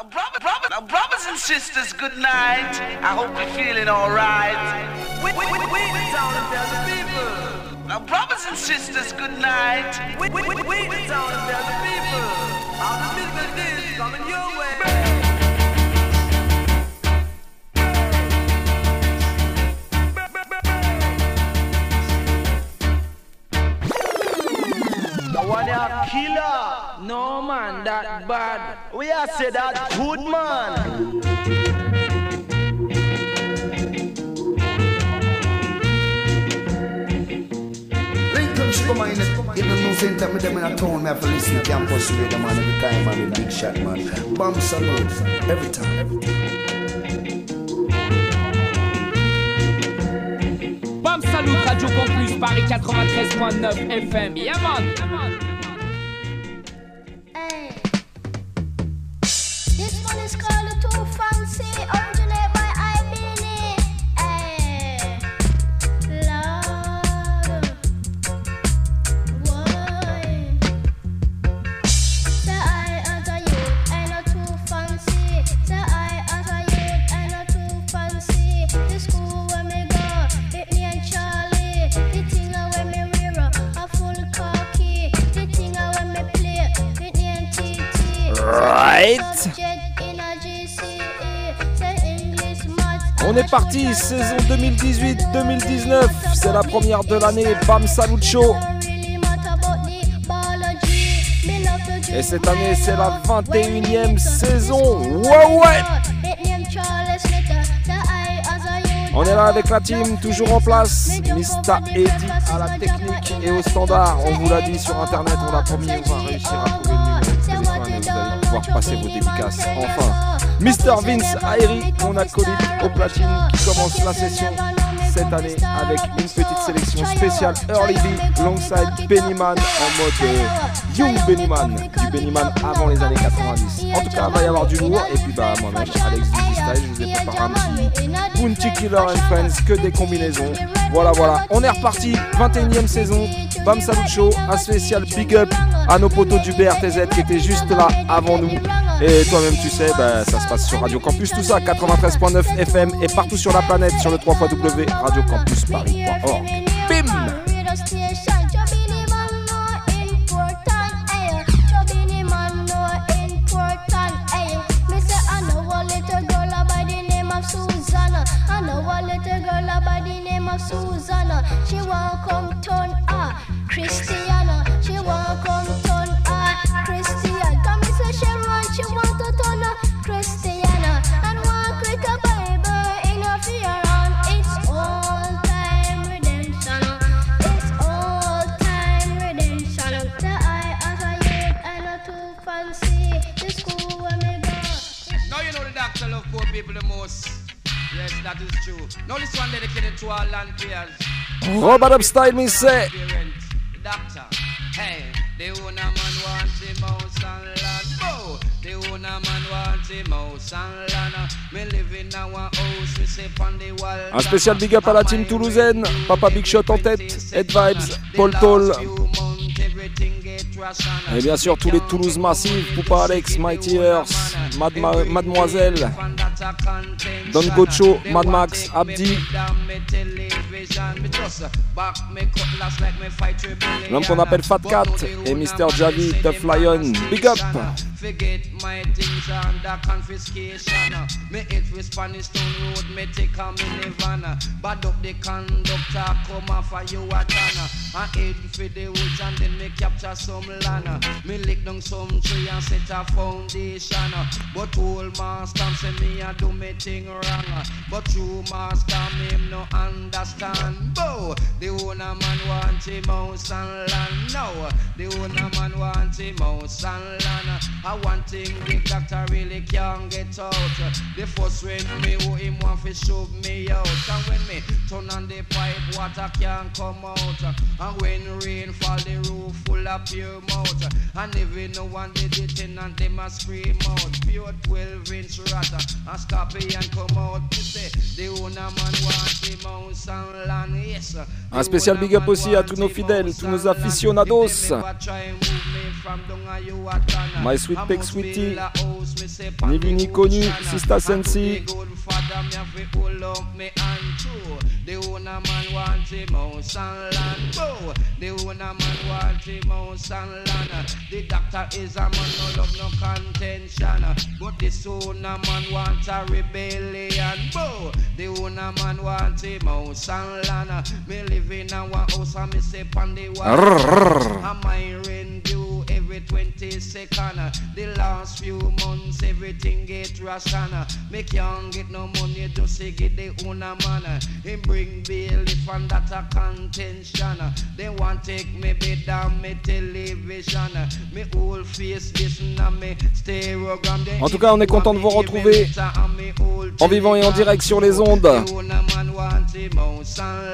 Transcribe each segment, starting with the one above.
Now, brother, brother, now, brothers and sisters, good night. I hope you're feeling alright. We, we, we, we the town and the people. Now, brothers and sisters, good night. We, we, we, we the town and the people. All the musical days coming your way. killer. No man, that bad. We are say that good man. Lincoln Sugar Man, even no same time with them in a town, me have to listen to campus radio man every time, man, big shot, man. Bam Salute, every time. Every time. Bam Salut Radio Campus Paris 93.9 FM. Yeah man. On est parti, saison 2018-2019, c'est la première de l'année, Bam Salut Show. Et cette année, c'est la 21e saison. Ouais, ouais! On est là avec la team, toujours en place. Mista Eddy à la technique et au standard. On vous l'a dit sur internet, on l'a promis, on va réussir à trouver le numéro de téléphone vous allez pouvoir passer vos dédicaces. Enfin, Mr Vince Aeri, mon acolyte au platine, qui commence la session cette année avec une petite sélection spéciale Early B alongside Bennyman en mode euh, Young Bennyman, du Bennyman avant les années 90. En tout cas, il va y avoir du lourd et puis bah moi-même, Alex Style, je vous ai préparé un petit Bounty Killer and Friends, que des combinaisons. Voilà, voilà, on est reparti, 21 e saison, Bam Salut Show, un spécial big up à nos potos du BRTZ qui étaient juste là avant nous. Et toi-même, tu sais, bah, ça se passe sur Radio Campus, tout ça, 93.9 FM et partout sur la planète sur le 3 Paris.org. Bim! Susanna, she won't come Christiana, she won't come turn ah Christian. Come say she run, she want to turn ah Christiana and walk with a Bible in her fear on. It's all time redemption, it's all time redemption. The eye as a youth and not too fancy. The school where me go. Now you know the doctor love poor people the most. Yes, that is true. Now this one dedicated to all land players. Robert Upstyle me say. Un spécial big up à la team toulousaine. Papa Big Shot en tête. Ed Vibes, Paul Toll. Et bien sûr tous les Toulouse Massive, Poupa Alex, Mighty Earth, Madma Mademoiselle, Don Gocho, Mad Max, Abdi. L'homme qu'on appelle Fat Cat et Mr. Javi, Tough Lion. Big up! Forget my things under confiscation. Me hit with Spanish Stone Road, me take a minivan. Bad up the conductor, come off for you a tana. I head for the woods and then me capture some land. Me lick down some tree and set a foundation. But old master say me a do me thing wrong. But true master me no understand. Bo, the owner man want him house and land. No, the owner man want him house and land. I one thing the doctor really can't get out. The first when me who him want to shove me out. And when me turn on the pipe, water can't come out. And when rain fall, the roof full of pure mouth. And even no one did in and them a scream out. Pure 12 inch rat. And scorpion come out. Me say the owner man want him house and Un spécial big up aussi à tous nos fidèles, tous nos aficionados. My Sweet Peck Sweetie, ni vu ni connu, Sista Sensi. The owner man want him house and land. Bow. The owner man want him house and land. The doctor is a man no love no contention. But this owner man want a rebellion. The owner man want him house and land. Me live in a house and me say on the wall. Am I rent due every 20 second? The last few months everything get ration. Me can't get no money just to get the owner man. Him bring bill if and that a contention. They want take me bed on me television. Me whole face listen and me stereogram. En tout cas, on est content de vous retrouver en vivant et en direct sur les ondes.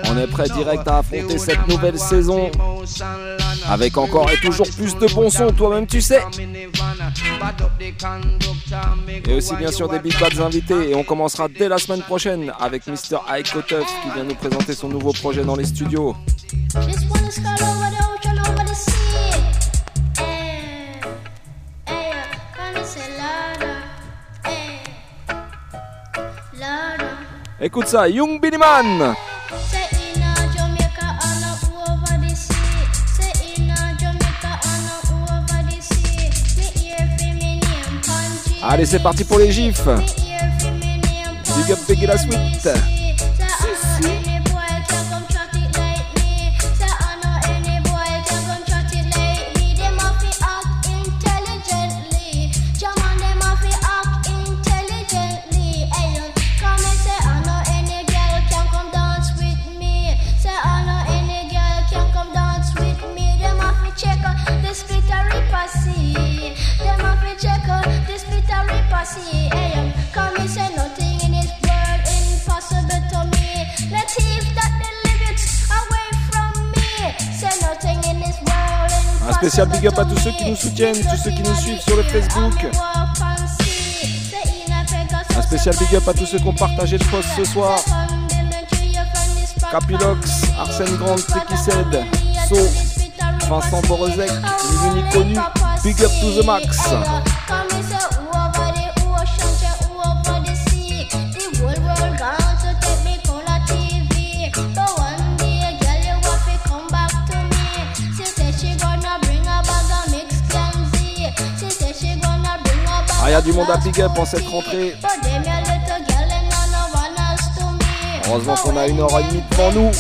On est prêt direct à affronter cette nouvelle saison avec encore et toujours plus de bons sons, toi-même tu sais. Et aussi bien sûr des big bads invités. Et on commencera dès la semaine prochaine avec Mr. Aiko Tuff qui vient nous présenter son nouveau projet dans les studios. Just wanna scroll over Allez, c'est parti pour les gifs. Big up Peggy la Sweet. Spécial big up à tous ceux qui nous soutiennent, tous ceux qui nous suivent sur le Facebook. Un spécial big up à tous ceux qui ont partagé le post ce soir. Capilox, Arsène Grand, Tekised, So, Vincent Borozek, ni connu, big up to the max. Y a du monde à big up en cette rentrée. Heureusement qu'on a une heure et demie devant nous.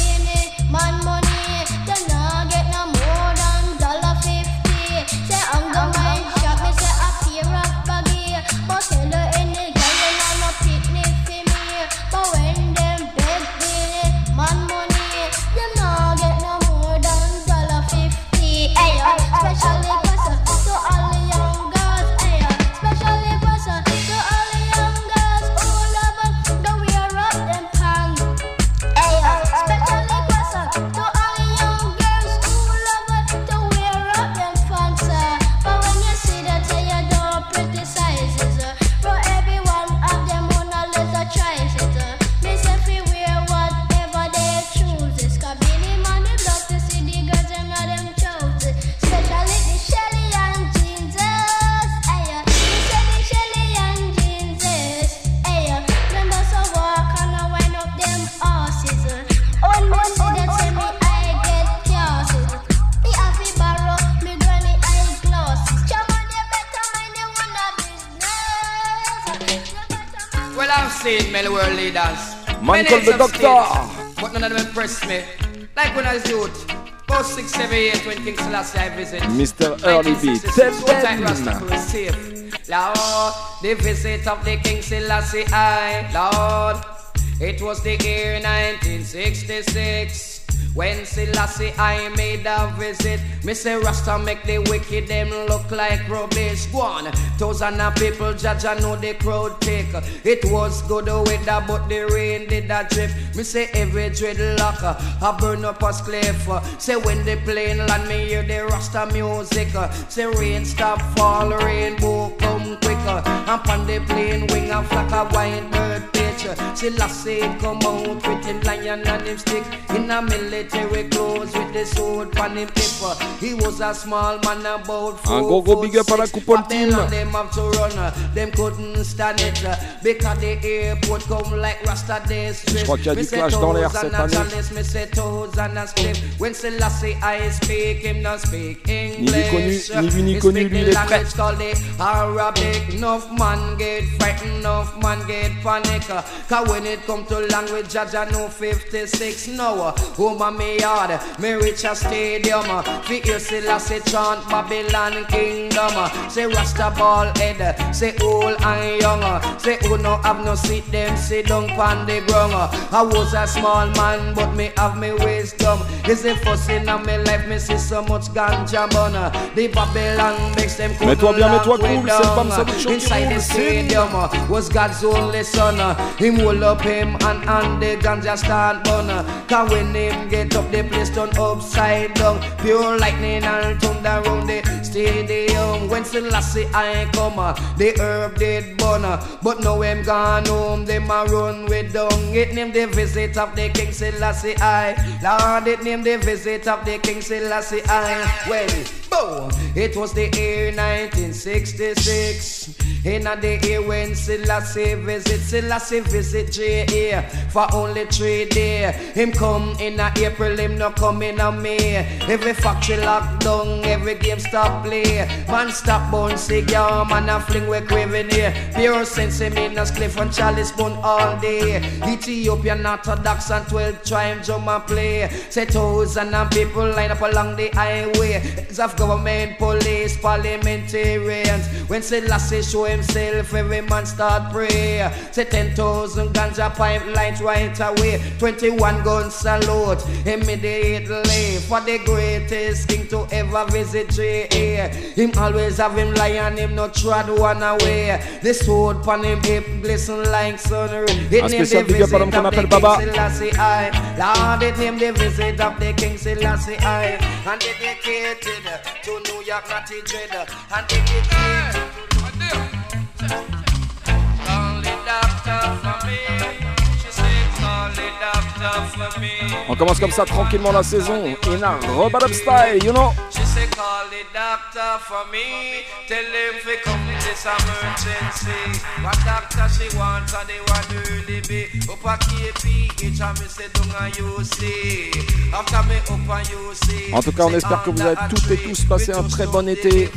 Called the doctor. But none of them impressed me. Like when I was youth. About six, seven years when King Selassie I visit. Mr. Early B, 1966, tell so tight them. Rasta was safe. Lord, the visit of the King Selassie I, Lord, it was the year 1966. When Selassie I made a visit, me say Rasta make the wicked them look like rubbish. Go on, thousand of people judge I know the crowd take. It was good weather, but the rain did a drip. Me say every dreadlock I burn up a cliff. Say when the plane land, me hear the Rasta music. Say rain stop fall, rainbow come quicker. And on the plane wing a flock of white bird English. Selassie come out with him lion and him stick in a military clothes with the sword on him hip. He was a small man about four Un gros gros big up à la coupole team. Them have to run. Them couldn't stand it because the airport come like Rasta Day Je crois qu'il y a du clash dans l'air cette année. Ni vu connu, ni vu ni He connu, lui the il est prêt. Arabic. Enough man get frightened, enough man get panic. Cause when it come to language, I know 56 now. Home of me yard, me reach a stadium. Fi hear Selassie chant Babylon kingdom. Say Rasta ball head, say old and young. Say who no have no seat, them sit down pon the ground. I was a small man, but me have me wisdom. Is the first in of me life, me see so much ganja bun. The Babylon makes them Mets-toi bien, mets-toi cool, c'est way le Bam down. Salut Show qui Inside the stadium was God's only son. Him hold up him and and the ganja start burn. Cause when him get up, the place turn upside down. Pure lightning and thunder round the stadium. When Selassie I come, the herb did burn. But now him gone home, them a run with dung. It name the visit of the King Selassie I. Lord, it name the visit of the King Selassie I. Well, boom, it was the year 1966. In a the year when Selassie visit, Selassie visit J.A. for only three days. Him come in a April, him no come in a May. Every factory locked down, every game stop play. Man stop bone cigar, man a fling we craving here. Pure sense him in a spliff and chalice bun all day. Ethiopian Orthodox and 12 tribes drum and play. Say thousand and people line up along the highway. Heads of government, police, parliamentarians. When Selassie show himself, every man start pray. Say 10,000 guns ganja pipelines right away. 21 guns salute immediately for the greatest king to ever visit J.A. Him always have him lion, him not trod one away. The sword pon him hip glisten like sun. It name the spécial big up à l'homme visit of the King. Selassie I. Lord, it name the visit of the King Selassie I. And dedicated to New York, Natty Dread. And dedicated Call the doctor for me. On commence comme ça tranquillement la saison. In a Robot Up Style, you know. She say call the doctor for me. Tell him fi come this emergency. What doctor she want and they want early be. Up a KPH and me say down a UC. After me up a UC. En tout cas, on espère que vous avez toutes et tous passé un très bon été.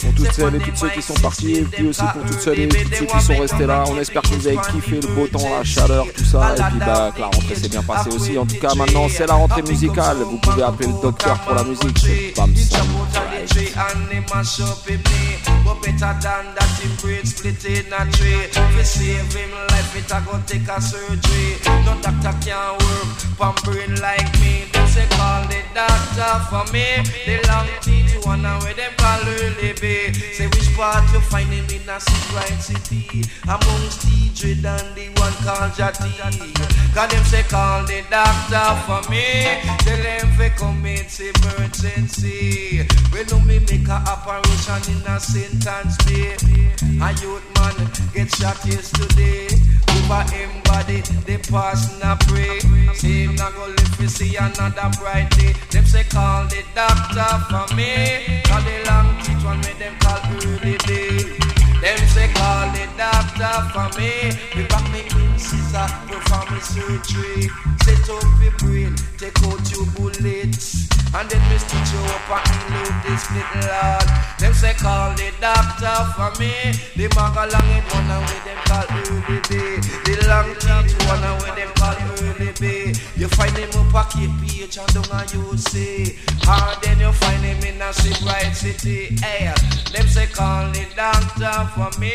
Pour toutes celles et tous ceux qui sont partis, et puis aussi pour toutes celles et tous ceux qui sont restés là. On espère que vous avez kiffé le beau temps, la chaleur, tout ça. Et puis bah, que la rentrée s'est bien passée aussi. En tout cas, maintenant, c'est la rentrée musicale. Vous pouvez appeler le docteur pour la musique. C'est Bam He Say call the doctor for me. The long teeth and where them call early bay. Say which part you find him in a right city. Amongst DJ and the one called Jati. Cause them say call the doctor for me. Tell them fi come it's emergency. When no me make a operation in a sentence bay. A youth man get shot yesterday. Over him body, the person a pray. Say him not go live to see another bright day. Them say call the doctor for me. Call the long teeth one make them call early day. Them say call the doctor for me. Scissor, perform me surgery. Set up your brain, take out your bullets. And then me stitch you up and load this little lad. Them say call the doctor for me. The mag along it one and with them call early day. The long teeth one and with them call early bay. You find him up a KPH and down a see. And then you find him in a ship right city. Hey, them say call the doctor for me.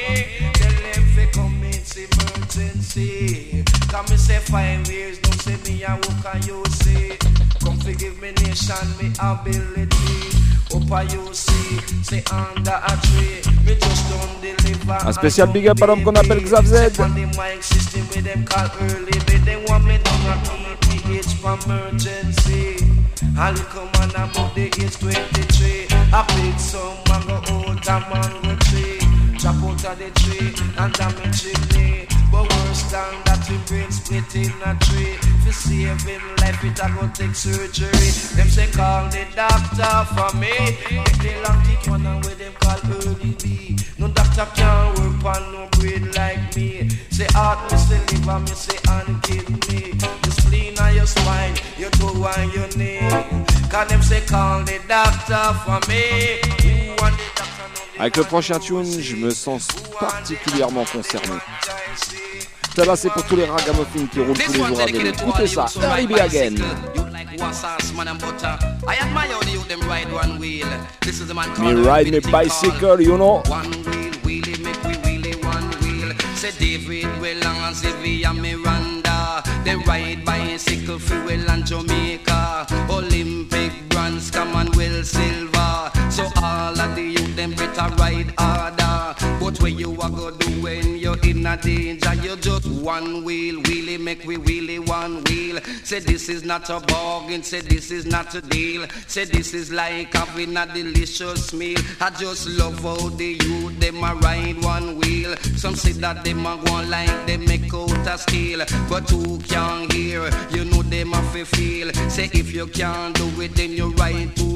Tell them fi come it's emergency. Come me say five years, don't say me a and you see. Come forgive me nation, me ability. Up a you see, say under a tree. Me just don't deliver. Un spécial big up à l'homme qu'on appelle Xav Z. On the mic system with them call early, but they want me down a PPH for emergency. A little man about the age 23. I pick some mango out a mango tree. chop out of the tree and damage chimney. But worse than that, we brain split in a tree. For save him life, it a go take surgery. Them say call the doctor for me. Make the long teeth one with them call early B. No doctor can work on no brain like me. Say heart, me say liver, me say and kidney. Avec le prochain tune, je me sens particulièrement concerné. Tabassé pour tous les ragamuffins qui roulent tous les jours à vélo. Écoutez ça, Again. Me ride me bicycle, you know. David, They ride bicycle well and Jamaica. Olympic bronze, come on, Will Silver. So all of the youth, them better ride harder. But where you are go do a danger, you just one wheel, wheelie, make we wheelie one wheel. Say this is not a bargain, say this is not a deal. Say this is like having a delicious meal. I just love how the youth, them a ride one wheel. Some say that them a go like they make out a steel. But who can hear? You know them a feel. Say if you can't do it, then you ride two wheel.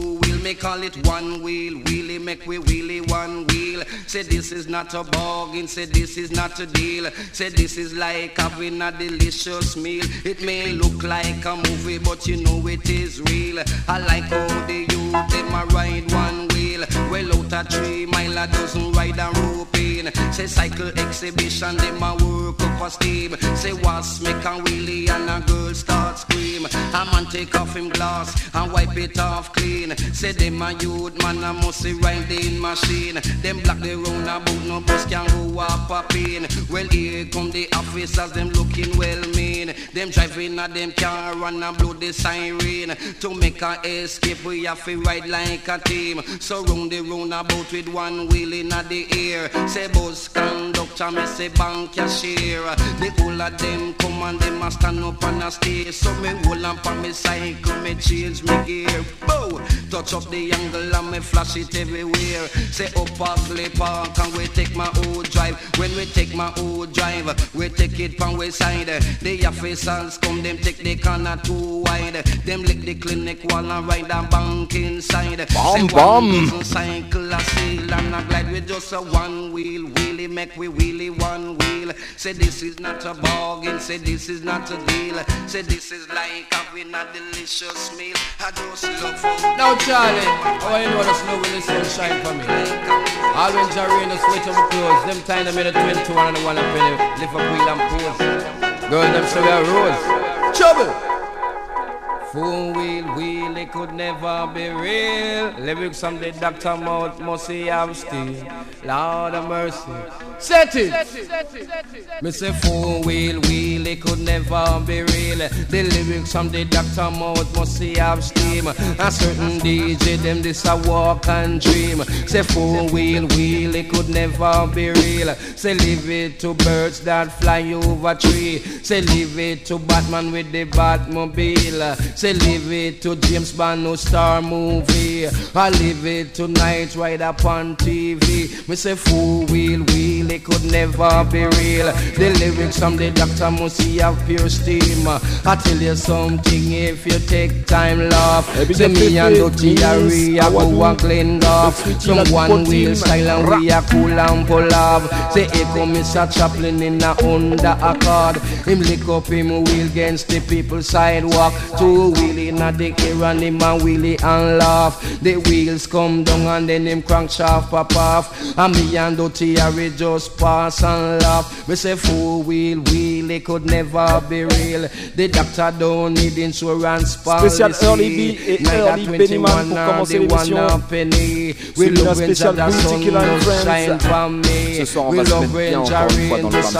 Me call it one wheel, wheelie, make we wheelie one wheel. Say this is not a bargain, say this is not a deal. Say this is like having a delicious meal. It may look like a movie, but you know it is real. I like how the youth them a ride one wheel. Well out a three mile a dozen ride a rope in. Say cycle exhibition, them a work up a steam. Say was make a wheelie and a girl start scream. A man take off him glass and wipe it off clean. Say them a youth man a must see riding machine. Them black the round about no bus can go up a pin. Well here come the officers, them looking well mean. Them driving a them car and a blow the siren. To make a escape we have to ride like a team. So round the roundabout with one wheel in the air. Say bus conductor, me say bank cashier. The whole of them come and them a stand up and a stay. So me hold on for me cycle, me change me gear. Bow, touch up the angle and me flash it everywhere. Say up Ugly Park and we take my old drive. When we take my old drive, we take it from we side. The officers come, them take the corner too wide. Them lick the clinic wall and ride a bank inside. Bum, Say bum. one dozen cycle a sail and a glide with just a one wheel. Wheelie make we wheelie one wheel. Say this is not a bargain. Say this is not a deal. Say this is like having a delicious meal. I just love how Now, Charlie, how you know the snow will the sun shine for me? All when Jerry and the sweat of clothes, them time them in the 21 and the one up in the live up wheel and pose. Girl, them say we are rose. Trouble! Four wheel wheel, it could never be real. Lyrics from the doctor mouth must he have still. Lord of mercy. Set it! Me say four wheel wheel, it could never be real. The lyrics from the doctor mouth must he have steam. A certain DJ them this a walk and dream. Say four wheel wheel, it could never be real. Say leave it to birds that fly over tree. Say leave it to Batman with the Batmobile. Say leave it to James Bond no star movie. I leave it to Night Ride upon TV. Me say four wheel wheel, it could never be real. The lyrics from the doctor must see have pure steam. I tell you something if you take time love. Say up me and Dutty are a go and clean sweet Some one wheel style and we a cool and pull off. Say come Mr. Chaplin in a under accord. Him lick up him wheel against the people sidewalk. Two wheel in a the air and him a wheelie and laugh. The wheels come down and then him crank shaft pop off. And me and Dutty are we just pass and laugh. We say four wheel wheel it could never be real. The doctor don't need insurance policy. Spécial Early B et Neither Early 21 Beenie Man pour nor commencer the l'émission. one a penny. We Celui-là love when spécial Jah Boutique sun Killer and does Friends. shine for me. Ce soir, on We va se love mettre bien when encore Jah une fois rain dans le does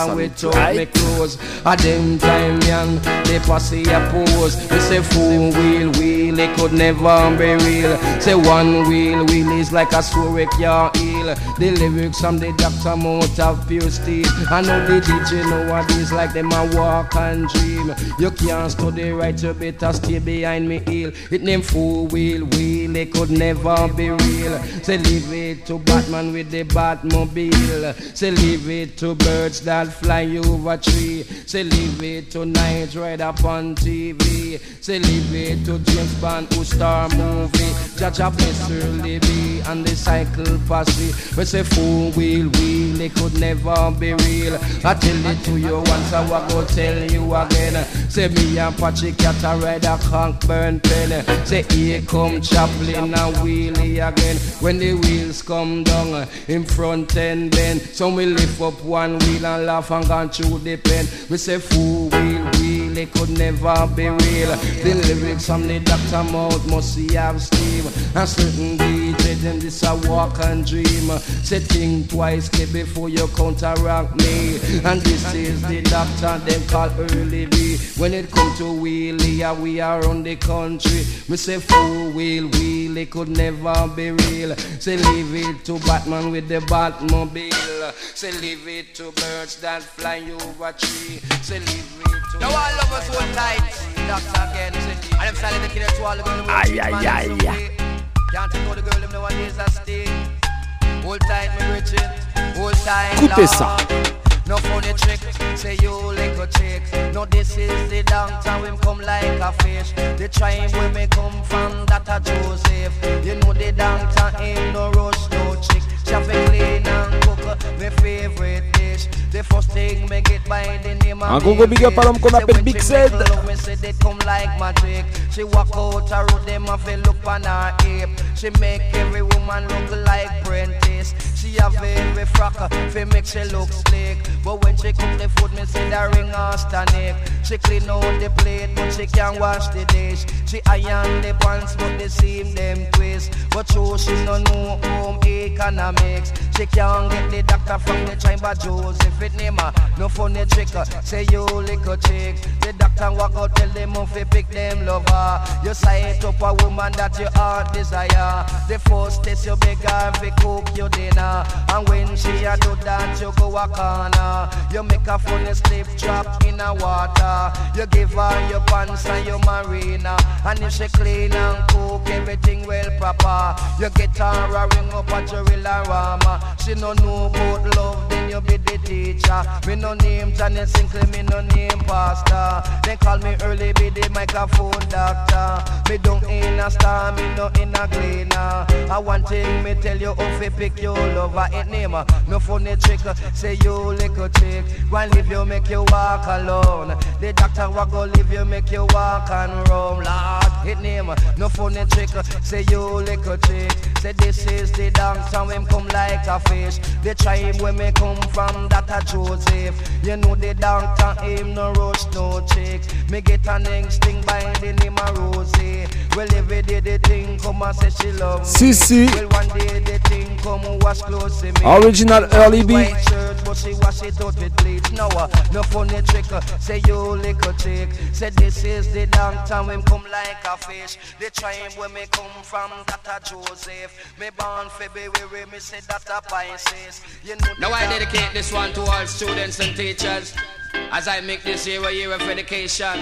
and Bam they pass a pose. We say four wheel wheel, it could never be real. Say one wheel wheel is like a story heel. Feel. The lyrics from the doctor mouth of pure steel. I know the DJ nowadays like them a walk and dream. You can't study right, you better stay behind me heel. It name four wheel wheel, it could never be real. Say leave it to Batman with the Batmobile. Say leave it to birds that fly over tree. Say leave it to night right up on TV. Say leave it to James Bond who star movie. Judge a bless be and the cycle posse. We say four wheel wheel, it could never be real. I tell it to you once, I will go tell you again. Say me and Patrick Cat a ride a burn pen. Say here come Chaplin and wheelie again. When the wheels come down in front and bend, so we lift up one wheel and laugh and gone through the pen. We say four wheel wheel, it could never be real. The lyrics from the doctor mouth must see have steam. And certain DJ them this a walk and dream. Say think twice kid, before you counteract me. And this is the doctor them call early B. When it come to wheelie, yeah, we are on the country. Me say four wheel wheel, it could never be real. Say leave it to Batman with the Batmobile. Say leave it to birds that fly over tree. Say leave it to. Now all of us hold tight, doctor again. And I'm selling the killer to all the girls. Aye, aye, aye. Écoutez ça. No funny trick, say you like a chick. No, this is the downtown, we come like a fish. The tribe where me come from, that a Joseph. You know the downtown ain't no rush, no chick. Traffic clean and cook, my favorite dish. The first thing me get by the name of Un gros gros big up à l'homme qu'on appelle Big Zed. me say they come like magic. She walk out a road, them a feel look on hip. She make every woman look like Prentice. She a very frock, fi make she look slick. But when she cook the food, me say the ring her stomach. She clean out the plate, but she can't wash the dish. She iron the pants, but the seam them twist. But true, she no know home economics. She can't get the doctor from the chamber Joseph. It name her, no funny trick. Say you lick little chick. The doctor walk out, tell them off pick them lover. You sight up a woman that you heart desire. The first test you beg her fi cook your dinner. And when she a do that, you go a corner. You make a funny slip drop in a water. You give her your pants and your marina. And if she clean and cook everything well proper, you get her a ring up at your rama. She no know about love, you be the teacher. Me no name Janet Sinclair, me no name Pastor. They call me early, be the microphone doctor. Me don't in a star, me no in a cleaner. I one thing me tell you, if you pick your lover, it name no funny trick. Say you little chick, one leave you make you walk alone. The doctor walk go leave you make you walk and roam. Lord, it name no funny trick. Say you little chick. Say this is the downtown, him come like a fish. The tribe where me come from, that a Joseph. You know the downtown, him no rush, no chick. Me get an instinct by the name of Rosie. Well, every day the thing come and say she love me. Si, si. Well, one day the thing come and wash clothes to me. Original Early B. White shirt, but she wash it out with bleach. No, uh, no funny trick. uh, Say you little chick. Say this is the downtown, him come like a fish. The tribe where me come from, that a Joseph. Me born February, me say that a Pisces. You know Now I down- dedicate this one to all students and teachers as I make this year a year of education.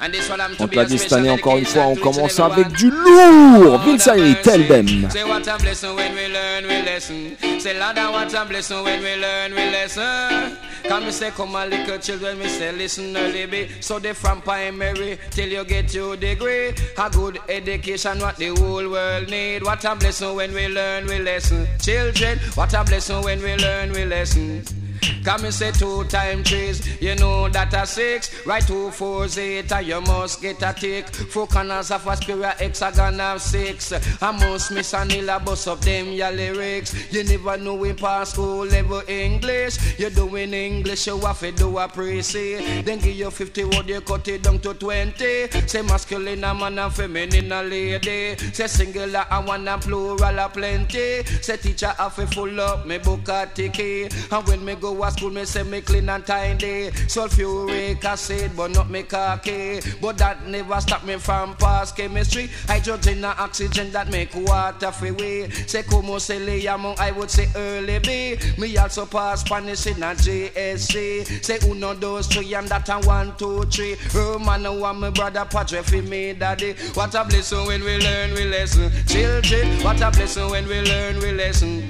On te l'a a dit cette année, encore une fois, on commence avec du lourd. Vince Ayri, tell them. Say what a blessing when we learn, we listen. Say Lord, I what a blessing when we learn, we listen. Come me say, come on, little children, me say, listen early be. So they from primary till you get your degree. A good education, what the whole world need. What a blessing when we learn, we listen. Children, what a blessing when we learn, we listen. Come and say two time trees, you know that a six. Right two four eight, and you must get a tick. Four corners of a square hexagon of six. I must miss a nilla bust up them your lyrics. You never know we pass school level English. You're doing English, you have to do a pre Then give you 50 word, you cut it down to 20. Say masculine a man and feminine a lady. Say singular a one and plural a plenty. Say teacher have to full up me book a ticky. And when me go to school, me say me clean and tidy. Sulfuric acid, but not me khaki. But that never stop me from pass chemistry. Hydrogen and oxygen that make water free way. Say como se le llamo, I would say early B. Me also pass Spanish in a JSC. Say uno, dos, three, and that and one, two, three. Oh man, I want my brother Padre for me, daddy. What a blessing when we learn, we listen. Children, what a blessing when we learn, we listen.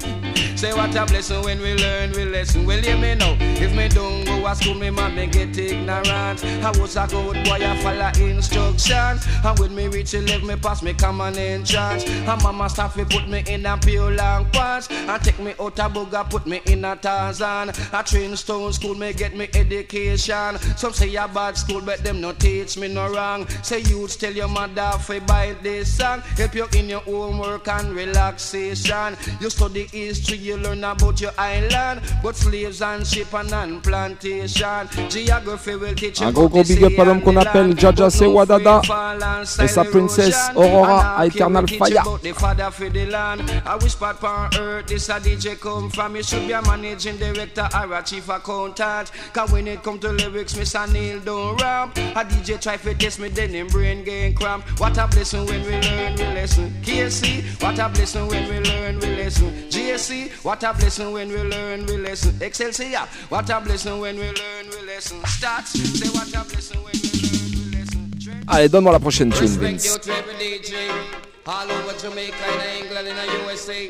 Say what a blessing when we learn, we listen. Well, hear me now. If me don't go to school, me man me get ignorant. I was a good boy, I follow instruction. And when me reach 11, me pass me common entrance. And mama start to put me in a pure long pants. And take me out a booger, put me in a Tarzan. A train stone school, me get me education. Some say a bad school, but them no teach me no wrong. Say you tell your mother fi buy this song. Help you in your homework and relaxation. You study history, you learn about your island. But slaves and ship and and plantation. Geography will teach you Un gros gros big up à l'homme qu'on appelle Jaja Sewadada et sa princesse Aurora à Eternal Fire. The father for the land. I wish part on earth this a DJ come from. You should be a managing director or a chief accountant. Cause when it come to lyrics, Mr. Neil don't rap. A DJ try to test me, then him brain gain cramp. What a blessing when we learn, we listen. KC, what a blessing when we learn, we listen. GSC, what a blessing when we learn, we listen. Excelsior, what a blessing when we learn, we listen. Stats, say what a blessing when we learn, we listen. Allez, donne-moi la prochaine tune, Vince. all over Jamaica and England and the USA.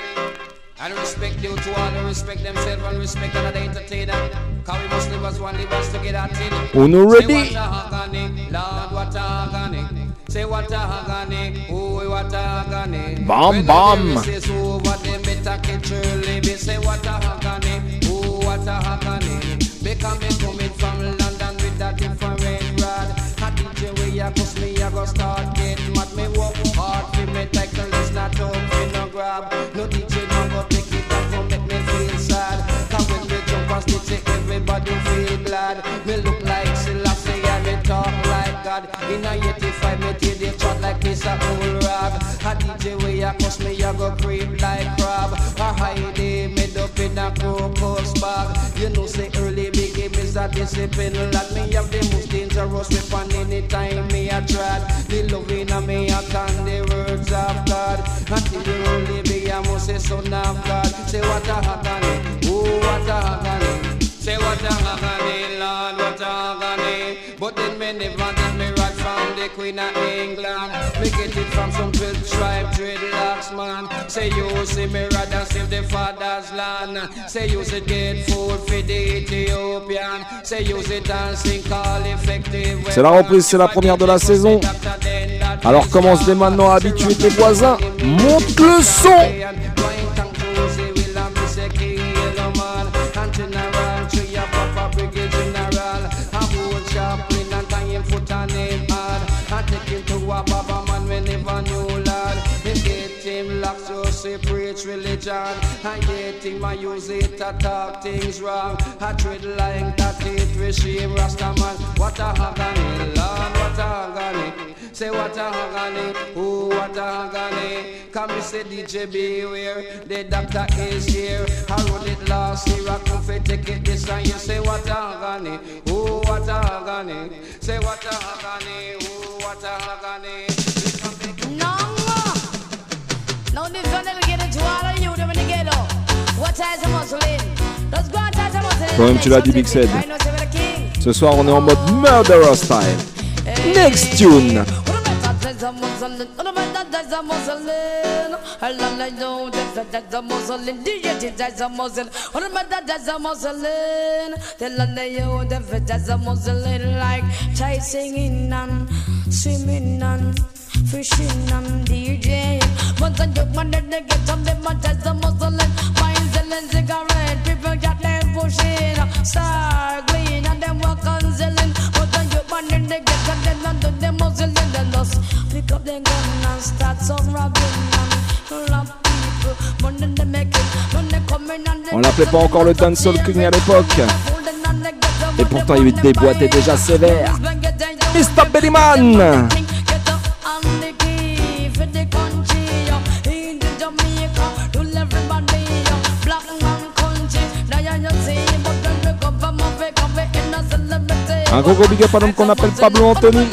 And respect you to all who respect themselves and respect another entertainer. Cause we must live as one, live as together. Uno Say ready? Lord, what a agony. Say what a agony, oh, what a agony. Bam, When the bam. devil says over them better catch early. They say what oh, a agony, oh, what a agony. Because me coming from London with a different rod. A DJ way I cause me I go start get mad. Me work hard for me title is not up for no grab. No DJ no go take it up for make me feel sad. Cause when we jump on stage say everybody feel glad. Me look 85 me take the chat like this a old rag. A DJ way I cause me I go creep like crab. A hide made up in a crocus bag. You know say early big game is a discipline. Let me have the most dangerous weapon anytime me a trad. The loving of me I can the words of God. Until the early big I must say son of God. Say what a agony, oh what a agony. Say what a agony, Lord, what a agony. C'est la reprise, c'est la première de la saison. Alors commence dès maintenant à habituer tes voisins. Monte le son Religion, I get him, I use it to talk things wrong. I treat like that it regime Rastaman. What a agony, Lord, what a agony. Say what a agony, oh what a agony. Come me say DJ beware, the doctor is here. I run it last year, I for take it this and you say what a agony, oh what a agony. Say what a agony, oh what a agony. No more. No this one all Comme tu l'as dit, Big Sed. Ce soir, on est en mode Murderer Style. Next tune. I took my get some, they selling cigarette, people got them pushing. Star glean and them walk on selling. Once I took my net, they get some them, and do them Muslim. They lost. Pick up their gun and start some robbing and rob people. Money they make it, money coming and they On l'appelait pas encore le dancehall king à l'époque. Et pourtant, il déboîtait déjà sévère. Mr. Bellyman Un gros gros big up à l'homme qu'on appelle Pablo Anthony.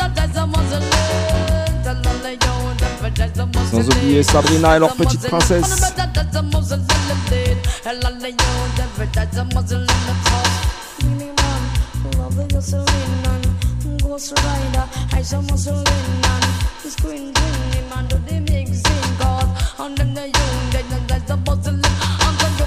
Sans oublier Sabrina et leur petite princesse.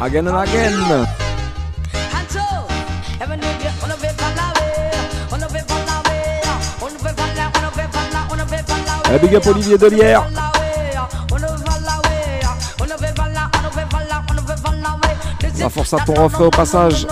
Again and again. Un big up Olivier Delière. La force à ton refrain au passage.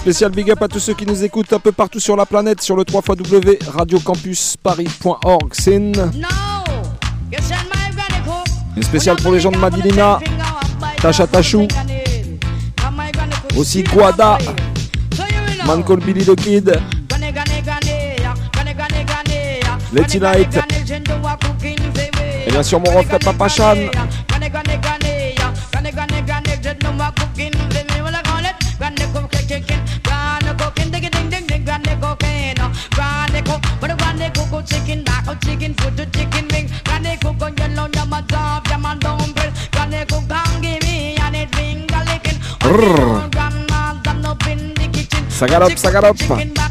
spécial big up à tous ceux qui nous écoutent un peu partout sur la planète sur le 3 www.radiocampusparis.org. Une spéciale pour les gens de Madilina, Tacha Tachou, aussi Guada, Mancol Billy the Kid, Letty Night, et bien sûr mon reflet Papa Chan. Sagarop, Sagarop, sagarop.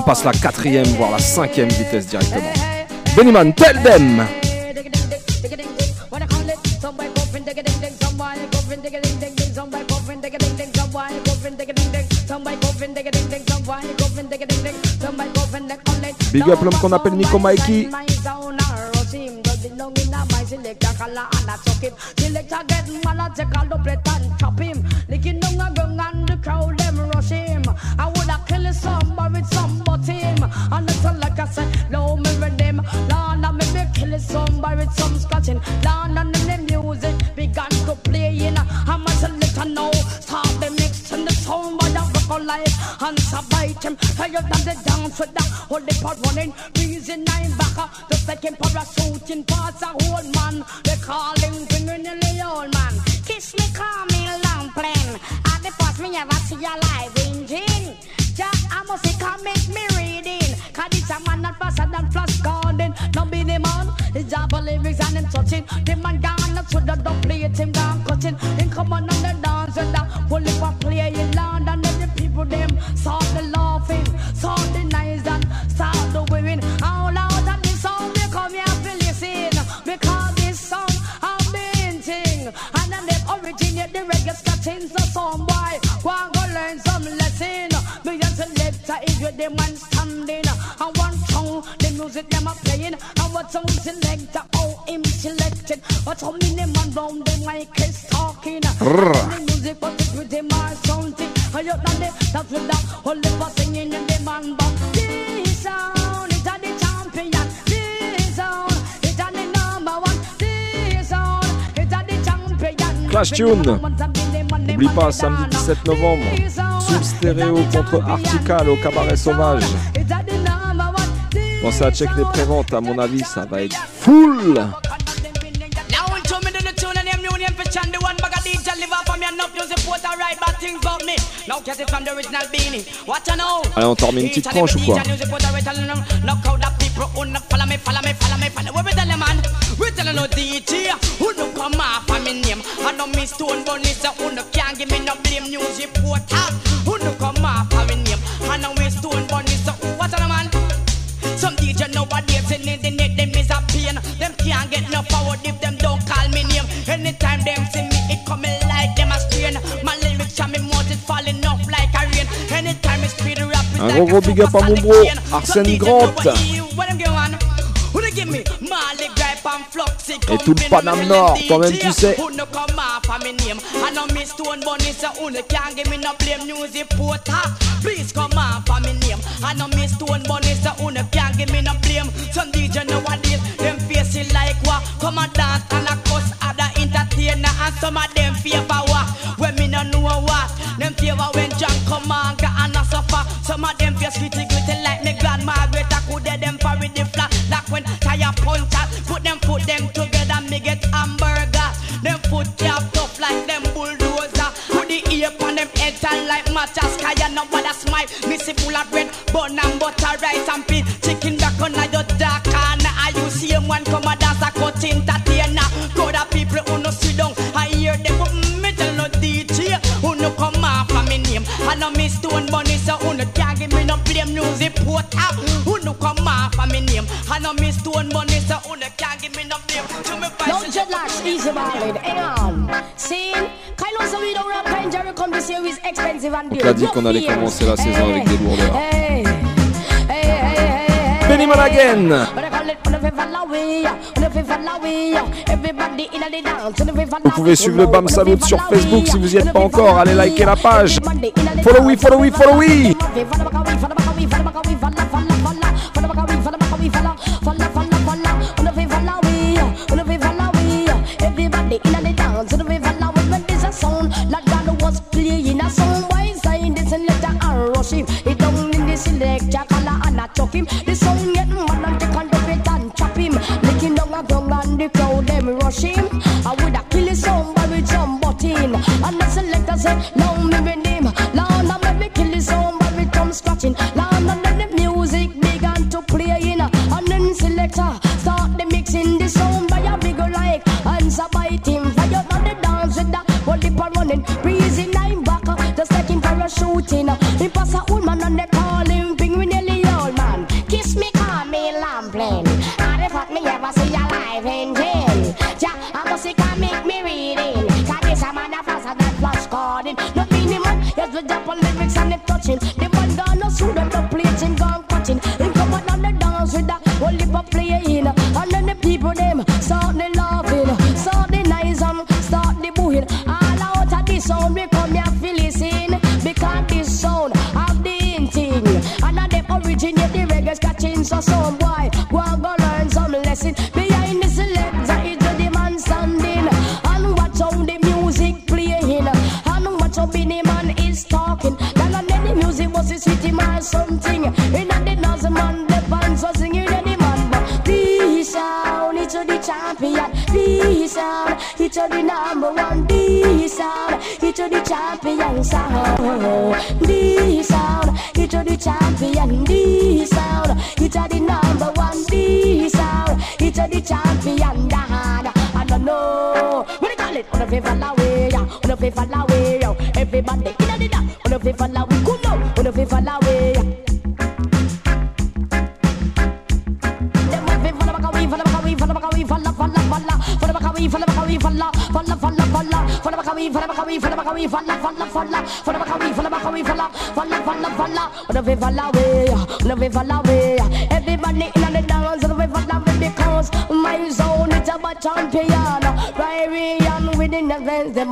On passe la quatrième, voire la cinquième vitesse directement. Bennyman, tell them! Big up l'homme qu'on appelle Nico Mikey. Them a playing. And what song selector, oh him selected. What how many man round the mic is talking? The music but it's with him are something? And you done it, that's with that whole heap of singing in the man. But this sound is a the champion. This sound is a the number one. This sound is a the champion. Clash Tune. N'oublie pas, samedi 17 novembre, sous stéréo contre Artical au cabaret sauvage. Pensez à check les préventes, à mon avis, ça va être full. Now when two me do the tune and get no forward if them don't call me name. Anytime them see me, it coming like them a strain. My lyrics and me mouth falling off like a rain. Anytime it's speed rap, it's Un gros gros big up à mon bro, Arsène Grant. Et tout le Paname Nord, toi-même tu sais. Who come off of me name? I know me stone bunny so who no can't give me no blame news report. Please come off of me name. I know me stone bunny so who can't give me no blame. Some DJ nowadays Come and dance and a cuss other entertainer and some of them favor what? When me no know what? Them favor when John come on get and a suffer. Some of them face gritty gritty like me grand Margaret. I could them for the flat like when tire punch out. Put them put them together, me get hamburger. Them foot cap tough like them bulldozer. Put the ear on them head like matcha sky and nobody smile. Missy full of bread, bun and butter, rice and dance a cut entertainer. Crowd of people who no sit down. I hear them but me tell no DJ who no come off of me name. I know me stone bunny so who no can't give me no blame news report out. Who no come off of me name. I know me stone bunny so who no can't give me no blame. To me Don't dreadlocks, easy about it. Hang on. See, Kylo so we don't rap kind Jerry come this year is expensive and dear. On t'a dit qu'on allait commencer la saison avec des lourdeurs. Hey, Vous pouvez suivre le BAM Salut sur Facebook si vous n'y êtes pas encore. Allez liker la page. Follow we, follow we, follow we.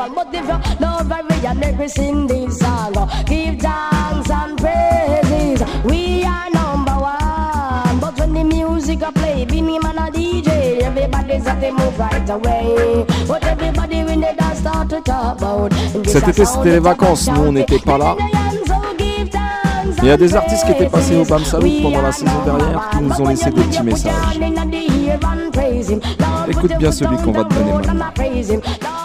Events, them all motivate. No varian, every sing this song. Give thanks and praises. We are number one. But when the music a play, Beanie Man a DJ, everybody's at the move right away. But everybody when they dance start to talk about. Cet été, c'était les vacances. Nous, on n'était pas là. Il y a des artistes qui étaient passés au BAM Salut pendant la saison dernière qui nous ont laissé des petits messages. Écoute bien celui qu'on va te donner maintenant.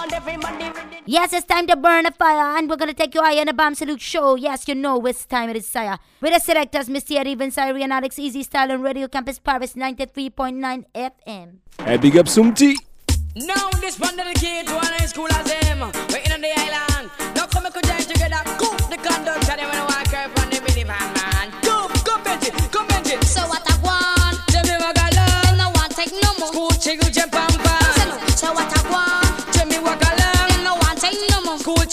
Yes, it's time to burn a fire, and we're gonna take you high on the Bam Salute show. Yes, you know it's time it is, sire. With the selectors, Mr. Eddie Vince, and Alex Easy Style on Radio Campus Paris 93.9 FM. Hey, big up Sumti! Now this one dedicated to an high school as him. We're in on the island. Now come and join together. Cook the conduct and when I walk up on the minivan man. Go, go Benji, go Benji. So what I want? Tell me what I love. Then I want take no more. School chill jump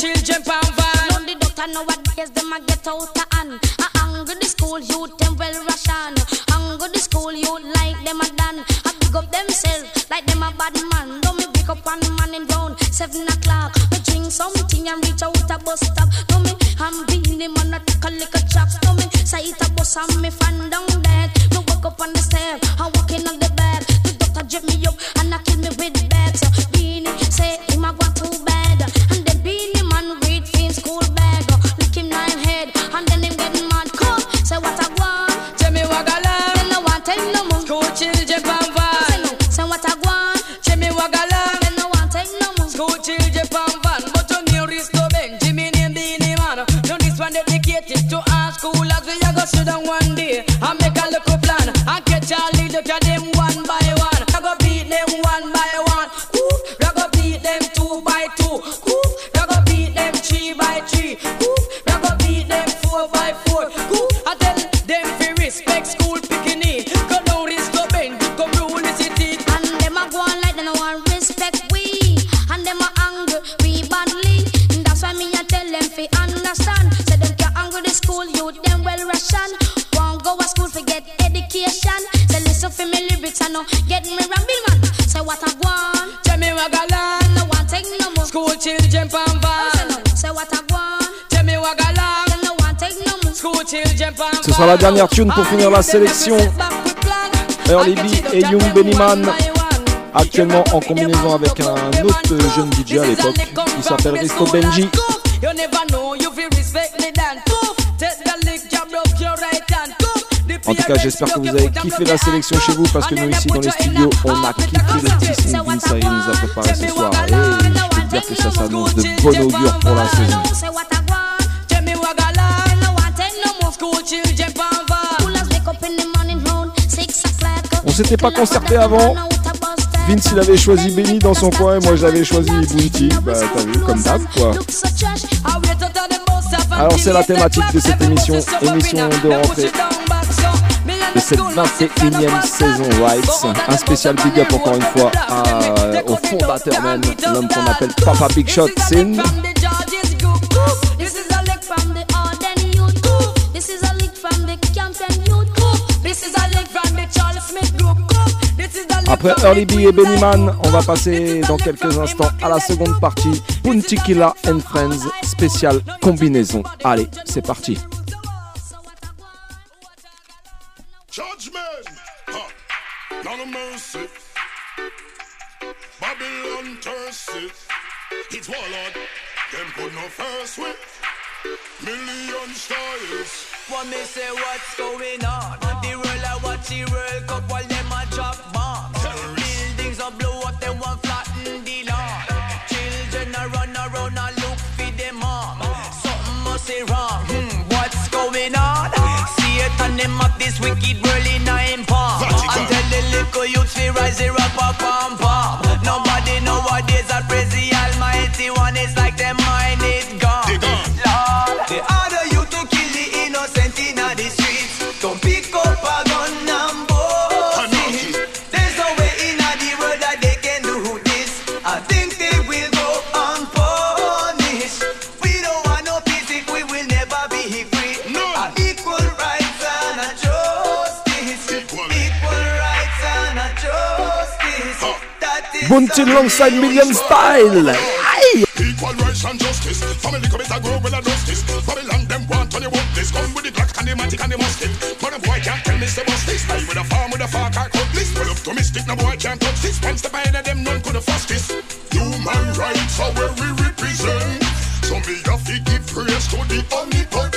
no jump and van. Know the doctor nowadays them a get out of hand. I anger the school youth them well ration. Anger the school youth like them a done. I big up themselves like them a bad man. Don't me wake up one man in down seven o'clock. Me drink something and reach out a bus stop. No me I'm being him on a take a lick of chops. No me it a bus and me fan down dead. Me wake up on the stairs, I walking on the bed. The doctor jet me up and I kill me with bags. Beenie say him a more. Chill jump van. But Man. This one dedicated to as we sit down one day me lyrics and no get me rambling man. Say what I want. Tell me what I learn. No one take no more. School chill jump and Say van. no. Say what I want. Tell me what I learn. Then no one take no more. School chill jump and Ce sera la dernière tune pour finir la sélection. Early B et Young Bennyman, actuellement en combinaison avec un autre jeune DJ à l'époque qui s'appelle Risto Benji. En tout cas, j'espère que vous avez kiffé la sélection chez vous parce que nous ici dans les studios, on a kiffé le petit ça il nous a préparé ce soir. Et je peux dire que ça s'annonce de bon augure pour la saison. On s'était pas concerté avant. Vince il avait choisi Benny dans son coin et moi j'avais choisi Bounty. Bah t'as vu comme d'hab quoi. Alors c'est la thématique de cette émission, émission de rentrée de cette 21e saison Rights. Un spécial big up encore une fois euh, au fondateur même, l'homme qu'on appelle Papa Big Shot, Sin. Après Early B et Benny Man, on va passer dans quelques instants à la seconde partie. Puntikila and Friends, spécial combinaison. Allez, c'est parti. None of mercy. Babylon thirsty. It's warlord. Them put no first with million styles. What me say what's going on? The world I watch the World Cup while them a drop bombs. Buildings a blow up, them want flatten the lawn. Children a run around and look for them mom. Something must be wrong. Hmm, what's going on? See it and them up this wicked world in nine little youths to rise up a pom Bounty alongside Million Style. Equal rights and justice. Family commit a grow with a justice. Babylon them want on you want this. Come with the Glock and the matic and the musket. But a boy can't tell me say bust this. I with a farm with a far car cutlass. Well up to mystic, no boy can't touch this. One step ahead of them, none could have fussed this. Human rights are where we represent. So me have to give praise to the omnipotent.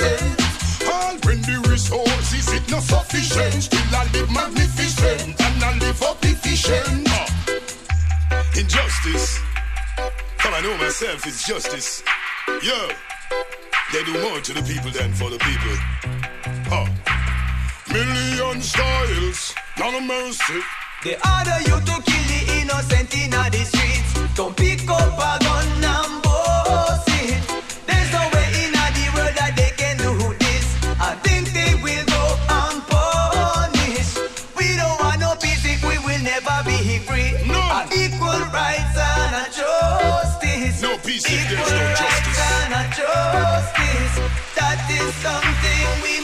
I know myself it's justice. Yo, they do more to the people than for the people. Huh. Million styles, none of mercy. The order you to kill the innocent in the streets. Don't pick up a gun and boast it. There's no way in the world that they can do this. I think they will go unpunished. We don't want no peace if we will never be free. No. A equal rights peace if there's no justice. That is something we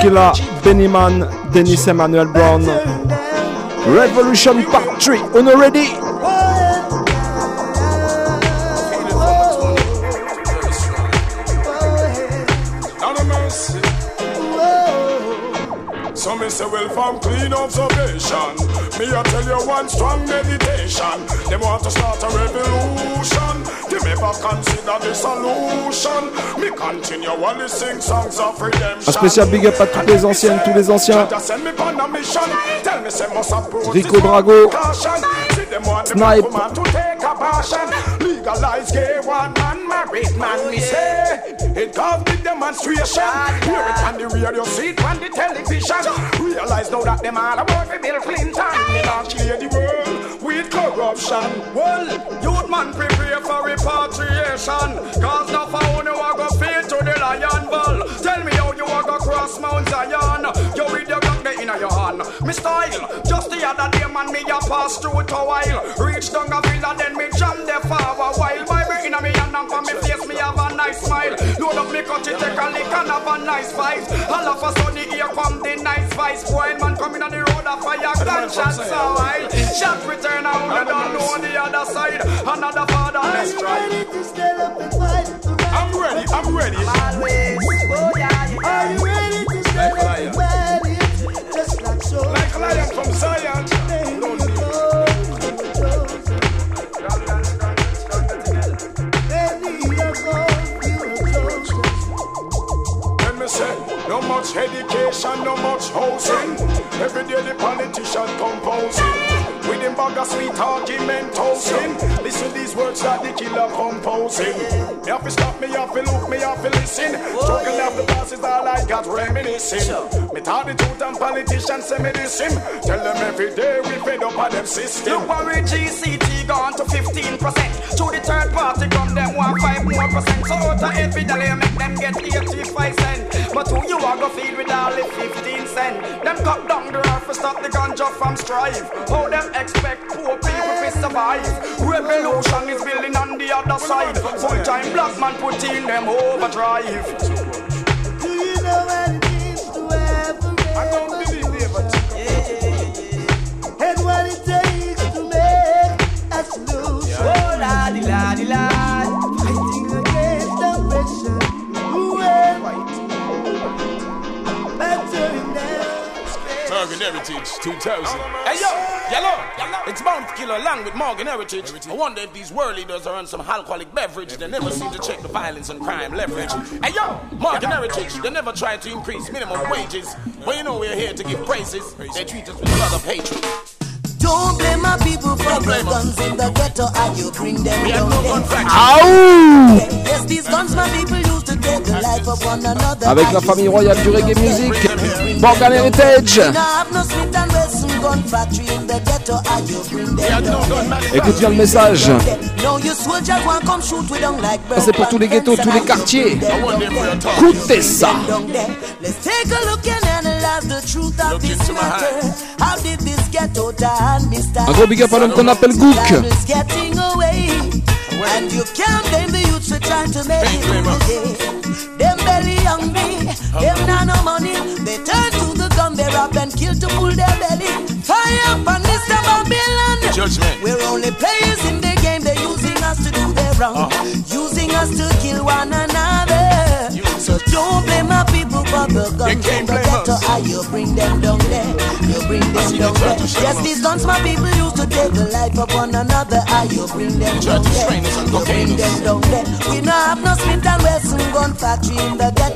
Killer, Bennyman, Dennis Emmanuel Brown. Revolution Part 3, on already. Not say well from clean observation Me I tell you one strong meditation. Them want to start a revolution. They never consider the solution. Me sing songs of redemption. Un spécial big up à toutes les anciennes, tous les anciens. Rico Drago. Caution. See them want the black woman to take a passion Legalize gay one man married man oh, we say. It cause big demonstration ah, Hear it on the radio, see it on the television. Realize now that them all about the Bill Clinton. They not clear the world with corruption. Well, youth man prepare for repatriation. Cause now for you are go feed to the lion ball. Tell me how you are go cross Mount Zion. You with your gun there in your hand. Me style, just the other day man me a pass through it a while Reach down a villa then me jam there for a while Bible in a me hand and on me face me have a nice smile. Load up me cut it, take a lick and have a nice fight. All of a sudden here come the nice vice. Boy, man coming on the road a fire gunshot so wild. Shot return out, you don't know on the other side. Another father, let's housing. Every day the politician composing. With him bag of sweet argument toasting. Listen these words that the killer composing. Me have to stop, me have to look, me have to listen. Struggle of the past is all I got reminiscing. Me tell the truth and politicians say me this him. Tell them every day we fed up on them system. Look worry GCT gone to 15%. To the third party come them want 5 more percent. So out of every dollar make them get 85 cent. But who you are go feed with the 15 cent? Them cut down the earth to stop the ganja from strive. How them expect poor people to survive? Revolution is building on the other side. Full time black man put in them overdrive. Do you know Fighting against oppression. Morgan Heritage 2000. Hey yo, yellow, it's Bounty Killer along with Morgan Heritage. I wonder if these world leaders are on some alcoholic beverage. They never seem to check the violence and crime leverage. Hey yo, Morgan Heritage, they never try to increase minimum wages. But you know we're here to give praises. They treat us with a lot of hatred. Don't blame my people for the guns in the ghetto. And you bring them We down? no Yes, these guns my people used to take the life of one another. Avec la famille royale du reggae music, Morgan Heritage. Écoute bien le message. C'est pour tous les ghettos, tous les quartiers. Écoutez ça. Un gros big up à l'homme qu'on appelle Gook. And you can't blame the youths trying to make it no money. They turn to the gun, they rob and kill to pull their belly. Fire up on Mr. Babylon. Judgment. We're only players in the game, they're using us to do their wrong. Using us to kill one another. So don't blame my people for the guns in the ghetto. How you bring them down there? You bring them down there. Yes, these guns my people used to take the life of one another. How you bring them down there? You bring them down there. We now have no Smith and Wesson gun factory in the ghetto.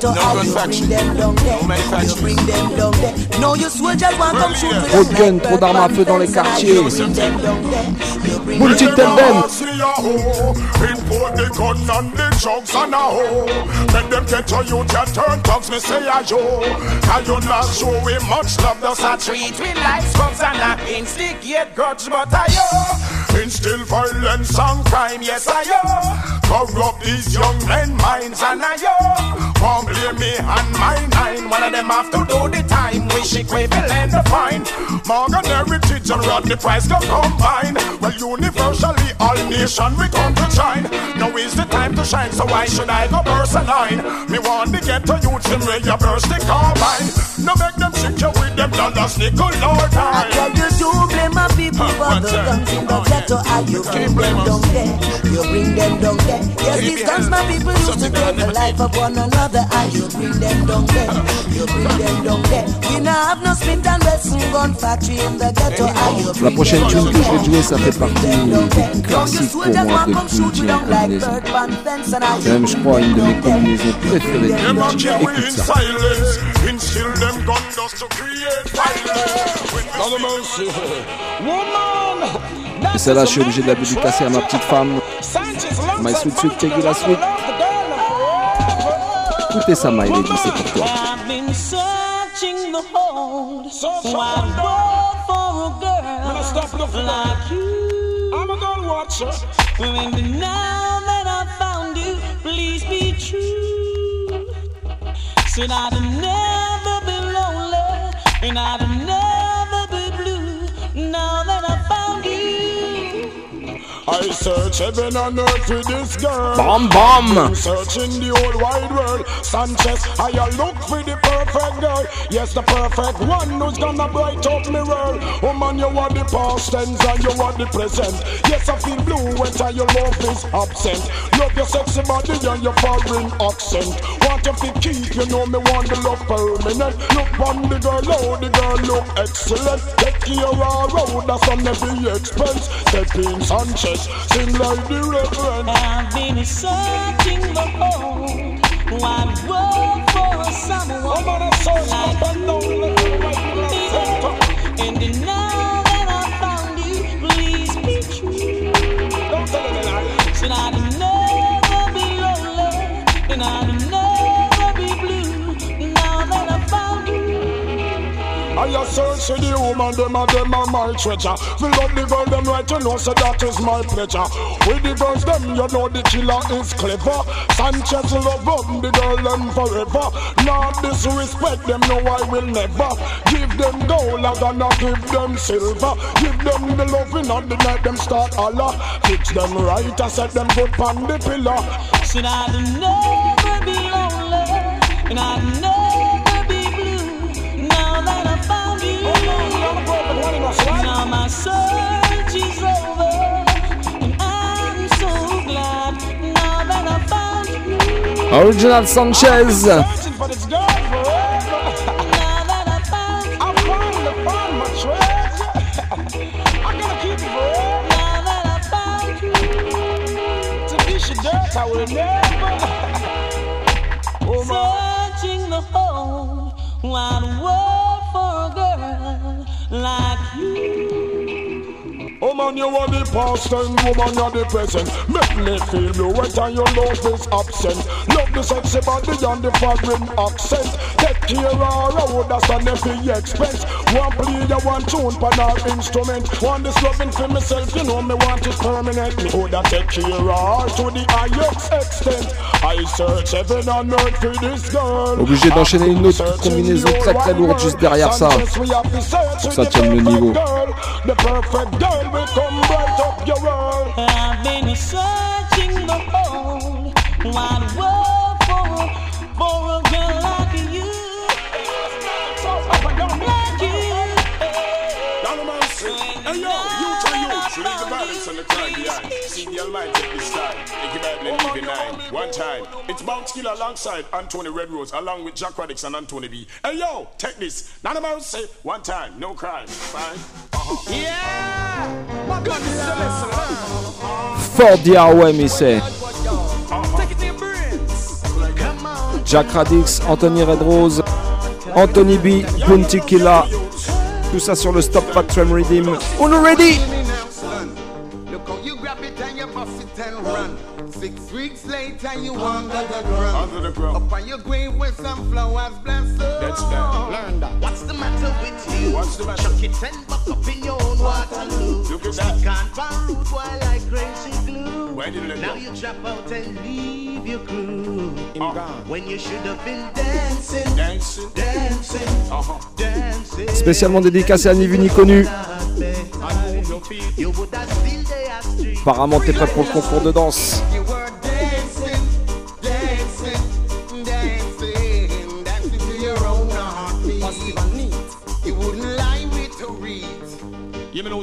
No de gun, trop d'armes à feu dans les quartiers. Bullshit tell them. Import the gun and the drugs and a hoe. Make them get to you, can turn thugs, me say a yo. Can you not show we much love, thus I treat we like scrubs and a instigate grudge, but I yo. Instill violence and crime, yes I yo. Corrupt these young men minds and I yo. Won't blame me and my nine. One of them have to do the time. Wish equivalent to fine. Morgan Heritage and Rodney Price go combine. Well, universally, all nation we come to shine. Now is the time to shine, so why should I go burst a line? Me want to get to youth, them where you burst the carbine. No make them shake you with them dollars, nickel or I tell you my people for the guns in the ghetto. How you bring them down there? You bring them down there. Yes, these guns my people used to take the life of one another. How you bring them down there? You bring them down there. We now have no Smith and Wesson gun factory in the ghetto. How you La prochaine tune que je vais jouer, ça fait partie des classiques pour moi de. C'est même, je crois, une de mes combinaisons préférées de Écoute ça. silence, instill them gun just to create violence. Lord of mercy. Et celle-là, je suis obligé de la dédicacer à ma petite femme. My sweet sweet Peggy la suite. Écoutez ça, my lady, c'est pour toi. Said I'd never be lonely and I'd never be blue. Now that I found you, I I search heaven and earth with this girl. Bam. I'm searching the whole wide world. Sanchez, I look for the perfect girl. Yes, the perfect one who's gonna bright up me world. Oh man, you are the past tense and you are the present. Yes, I feel blue when time your love is absent. Love your sexy body and your foreign accent. Want you to keep, you know me want the love permanent. Look on the girl, oh the girl look excellent. Take care of road, oh, that's on every expense. Step in Sanchez, sing like the reverend. I've been searching the whole wide world for someone like you. And now that I found you, please be true. Said I'd never be lonely, and I'd I a search for the woman, them and them are my treasure. Fill up the girl, them right, you know, so that is my pleasure. With the girls, them, you know, the killer is clever. Sanchez love up the girl, them forever. Not disrespect them, no, I will never. Give them gold, I'm gonna give them silver. Give them the loving on the night, them start holler. Fix them right, I set them good on the pillar. Said I'd never be lonely, and I'd never Original Sanchez. You are the past and woman, you're the present. Make me feel blue when time your love is absent. Love the sexy body and the foreign accent. Take care of our road, that's an every expense. One play, you one tune, pan our instrument. Want this loving for myself, you know me want it permanent. Me take care of her to the highest extent. I search heaven and earth for this girl. Obligé d'enchaîner une autre combinaison très très lourde juste derrière ça. Have Pour que ça tienne le niveau. The perfect girl will come right up your world. I've been searching the whole wide world for, for a girl like you. Like you. Hey yo, you, leave the violence and the crime behind. See the Almighty at this time, make Bible and leave it nine. One time, it's Bounce Killer alongside Anthony Red Rose, along with Jack Radix and Anthony B. Hey yo, take this. None of us say one time, no crime. Fine. Uh-huh. Yeah! My God, this is the lesson. Brains. Come on. Jack Radix, Anthony Red Rose, Anthony B, Bounty Killa. Tout ça sur le Stop Factual Redeem. On est ready! Later, you under the ground. Under the ground. Up on your grave with some flowers blessed. That's that. Learn that. What's the matter with you? What's the matter? Chuck it and buck up in your own Waterloo. Look at that. Can't find root while like crazy glue. Why didn't it Now go? you drop out and leave your crew. Uh, When you should have been dancing, dancing, dancing, uh-huh. dancing. Spécialement dédicacé à ni vu ni connu. You would have still there street. Apparemment, t'es prêt pour le concours de danse.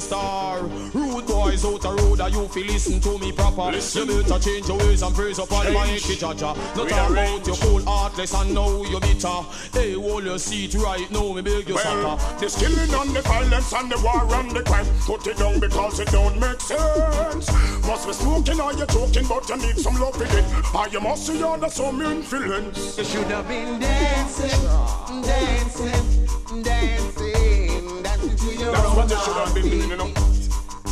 Star Rude boys out the road and you feel listen to me proper Listen. You better change your ways and praise upon my Change. jaja Not We talk arrange. about your cold heartless and now you bitter Hey hold your seat right now me beg you Well, sucker the killing and the violence and the war and the crime. Put it down because it don't make sense. Must be smoking or you talking, but you need some love with it. Or you must see under some influence. You should have been dancing, dancing, dancing, dancing to your That's own what you should have been doing, you know.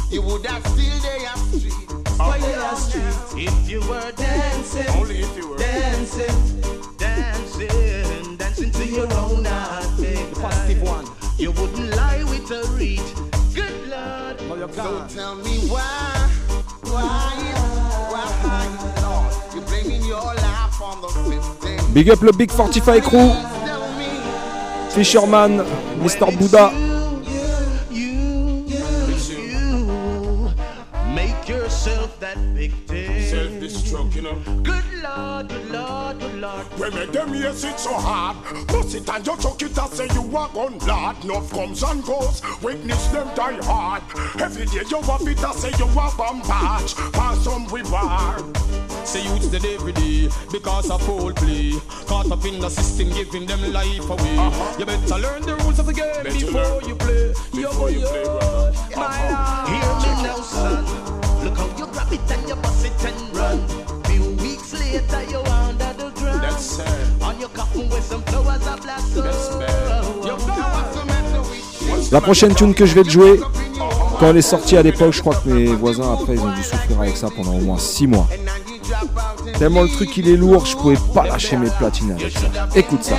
You would have still there street. Uh-huh. street? If you were dancing, Only if you were. dancing, dancing, dancing to your own heartbeat. The positive one. You wouldn't lie with a reed. Good Lord. So tell me why, why, why, Lord, you blaming your life on the system. Big up le Big 45 Crew. Fisherman, Mr. Buddha. Say make them yes it so hard. Bust it and you chuck it and say you a gun lad. Enough comes and goes. Witness them die hard. Every day you a fit and say you a bombard. Pass some reward. Say youths dead every day because of foul play. Caught up in the system, giving them life away. Uh-huh. You better learn the rules of the game before you play. Before you play, brother. Uh-huh. Hear me now, son. Look how you grab it and you bust it and run. Few weeks later, you under La prochaine tune que je vais te jouer, quand elle est sortie à l'époque, je crois que mes voisins après ils ont dû souffrir avec ça pendant au moins 6 mois. Tellement le truc il est lourd, je pouvais pas lâcher mes platines avec ça. Écoute ça.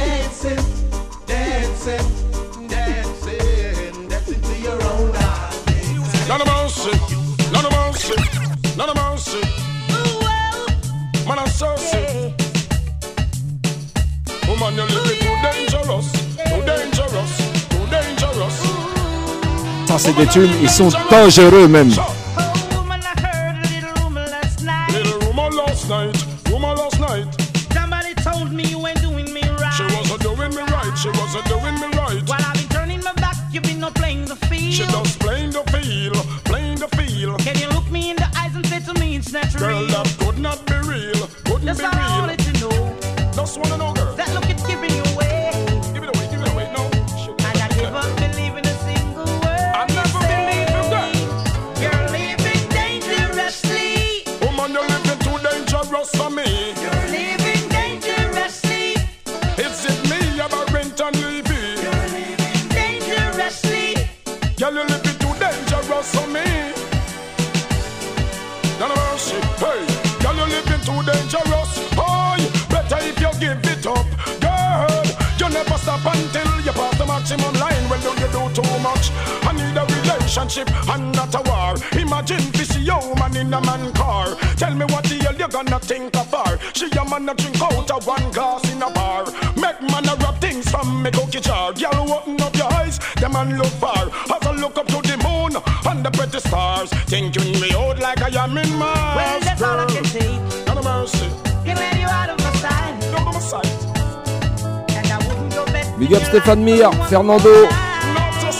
Too dangerous, too dangerous, too dangerous. Putain, c'est des tunes, ils sont dangereux même. Little rumor last night, A a drink out of one glass in a bar. Make man a rub things from me cookie jar. Girl, open up your eyes, the man look far. As I look up to the moon and the pretty stars, thinking me out like I am in Mars. Well, that's all I can say. None of mercy, Get ready out of my sight. none of my sight. And I wouldn't go back. Big up Stéphane Mir, Fernando,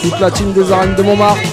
toute la team des arènes de Montmartre.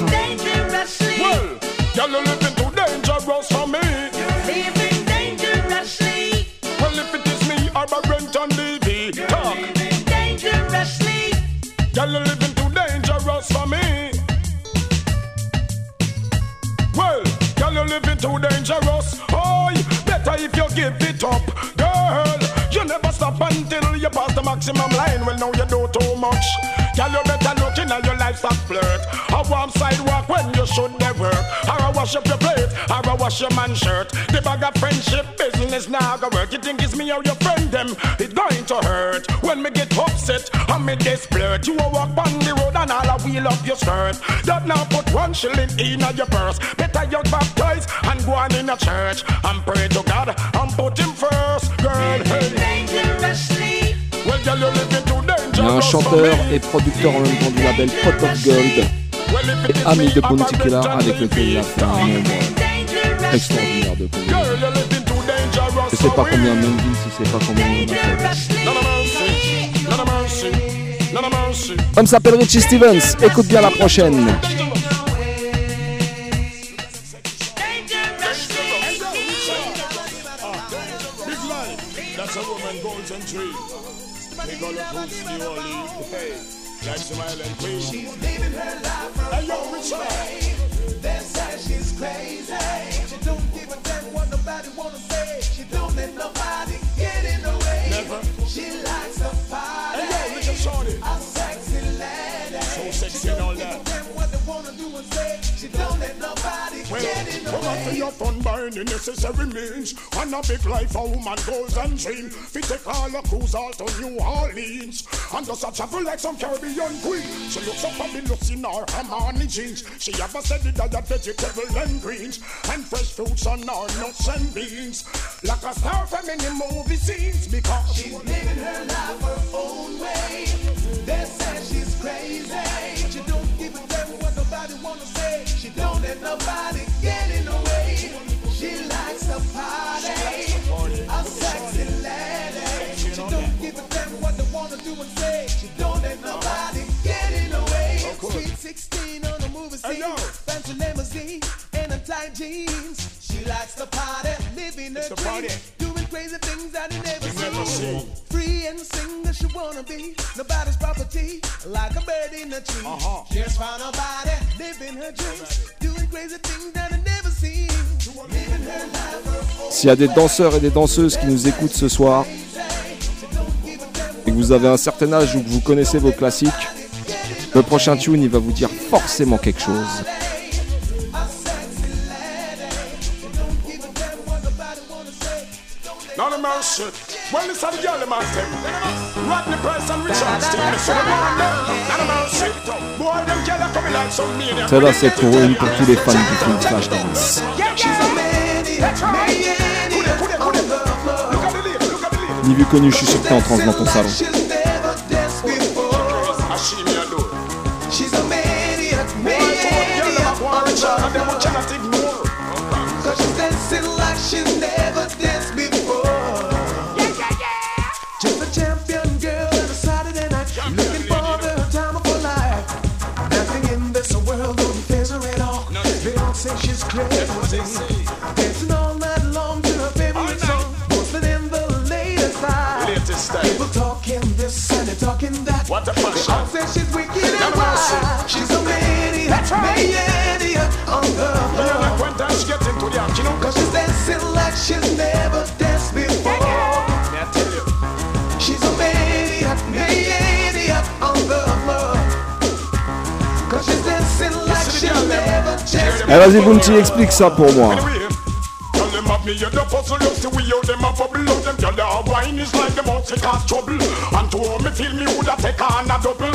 Man shirt. The bag of friendship business now go work. You think it's me or your friend them? It's going to hurt when me get upset. I me desperate. You a walk on the road and all I wheel up your skirt. That now put one shilling in your purse. Better you baptize and go on in a church and pray to God and put him first, girl. Hey. Well, girl, you living too Il un chanteur et producteur en même temps du label Pot of Gold Well, if it et is ami de Bounty Killer avec lequel il a fait un extraordinaire de Je sais pas combien de Mendy, si c'est pas combien Homme s'appelle Richie Stevens, écoute bien la prochaine. She don't give what nobody wanna say. She don't let nobody get in the way. Never. She likes to party. Hey, yo, Shorty. A sexy lady. So sexy and all that. Wanna do and say. She don't let nobody Well, get in the come way. your fun by any necessary means. And a big life a woman goes and dream. We take all a cruise out to New Orleans. And just a travel like some Caribbean queen. She looks up fabulous in her Armani jeans. She have a steady diet vegetable and greens. And fresh fruits on her nuts and beans. Like a star from any movie scenes. Because She's living her life her own way. They say she's crazy wanna say she don't let nobody get in the way. She likes to party, a sexy lady. She don't give a damn what they wanna do and say. She don't let nobody get in the way. Sweet 16 on the movie scene, fancy limousine and a tight jeans. She likes to party, living her dream. Crazy things that he never, Never seen. Free and sing as she wanna be. Nobody's property, like a bird in a tree. Uh-huh. Just found a body, living her dreams. Doing crazy things that he never seen. Living her life. S'il y a des danseurs et des danseuses qui nous écoutent ce soir et que vous avez un certain âge ou que vous connaissez vos classiques, le prochain tune il va vous dire forcément quelque chose. None of mercy. Well, it's a the girl, man. Rodney Price and Richard Stevens. So the man, none of mercy. Boy, them girls are coming like some maniac. Celle-là c'est pour une pour tous les fans du film Flashdance. Ni vu connu, je suis sûr que t'es en transe dans ton salon. Talking that. What all say she's wicked and wild. She's a maniac, That's right. on the floor. when time she get into the act, you know. Cause she's dancing like she's never danced before. Me I tell you. She's a maniac, maniac on the floor. Cause she's dancing like she's never danced Eh vas-y Bounty, explique ça pour moi. Tell them of me, you the puzzle, you see we how them a bubble out them gyal a wine is like them out to cause trouble. And to me feel me woulda take on a double.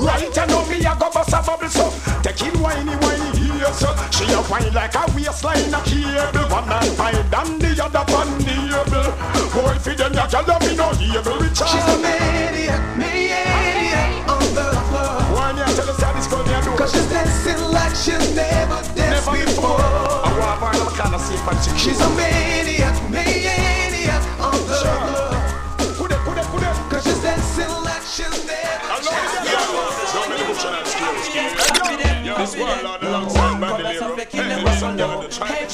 Right, you know me a go bust a bubble so take it whiny whiny so she a whine like a waistline a cable. One man fine and the other on the able. Boy, fi them ya gyal me no able with She's a maniac, maniac on the floor. Why me tell us how this girl me do? Cause she's dancing like she's never danced Never before. I want her kind of see if I'm She's a maniac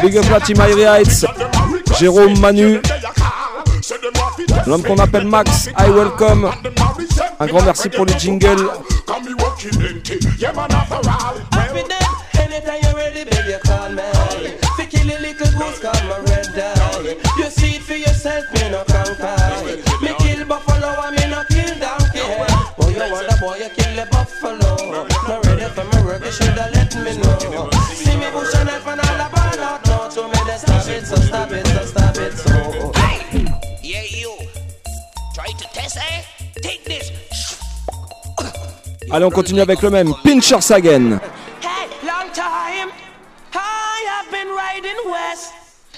cut, you know. A big up la Irie Heights, Jérôme Manu, l'homme qu'on appelle Max, I welcome. Un grand merci pour les jingles. Allez, on continue avec le même, Pinchers again. Hey, long time. I have been riding west.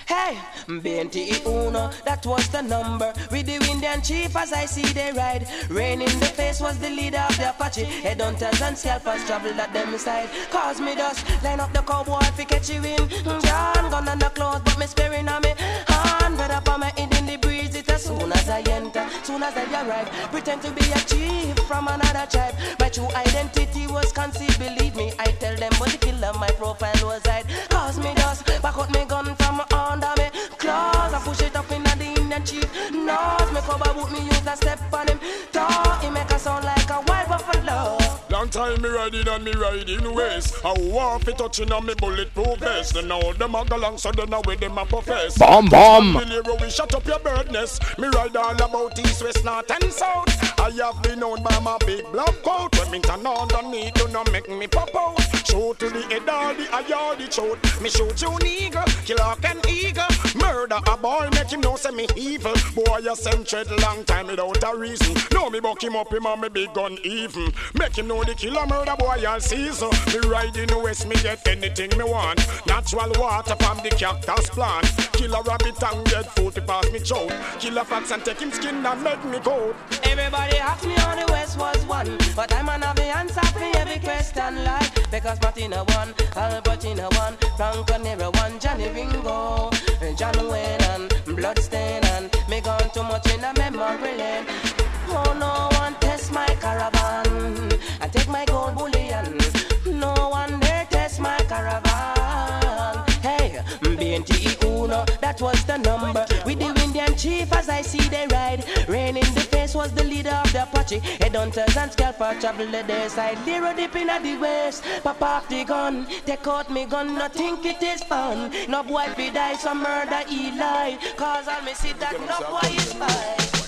Hey, BNT Uno, that was the number. With the Indian chief as I see they ride. Rain in the face was the leader of the Apache. Headhunters and scalpers travel at them side. Cause me dust, line up the cowboy fi catch you in. John gun on the clothes, but me sparing on me. Hand better for me in the breeze. Soon as I enter, soon as I arrive. Pretend to be a chief from another tribe. My true identity was concealed, believe me. I tell them, but the killer, my profile was hide. Cause me dust, back out me gun from under me. Claws, I push it up in the Indian chief. Nose, me cover boot, me use a step on Time me riding and me riding ways. I want fi touching on me bulletproof vest. And now them a go long, so then now with them a profess. Bomb, bomb. Billy we shut up your bird nest. Me ride all about east, west, north and south. I have been known by my big block coat. Remington underneath, do not need to no make me pop out. Shoot to the head, all the eye, all the throat. Me shoot you nigga, kill hawk and eagle. Murder a boy, make him know say me evil. Boy, you tread long time without a reason. Know me buck him up, him and me big gun even. Make him know the killer murder boy all season. Me ride in the west, me get anything me want. Natural water from the cactus plant. Kill a rabbit and get food to pass me choke. Kill a fox and take him skin and make me cold. Everybody ask me on the west was one, but I'm an the answer for every question like because Martina one, Albertina one, Franco Nero one, Johnny Ringo, John Wayne and Bloodstain and me gone too much in a memory lane. No one dare test my caravan. Hey, that was the number. With the Indian chief as I see they ride. Rain in the face was the leader of the Apache. Headhunters and scalper travel the day side. Zero dip in the west. Pop off the gun. Take out me gun. No think it is fun. No boy be die some murder Eli. Cause all me see that no boy is fine.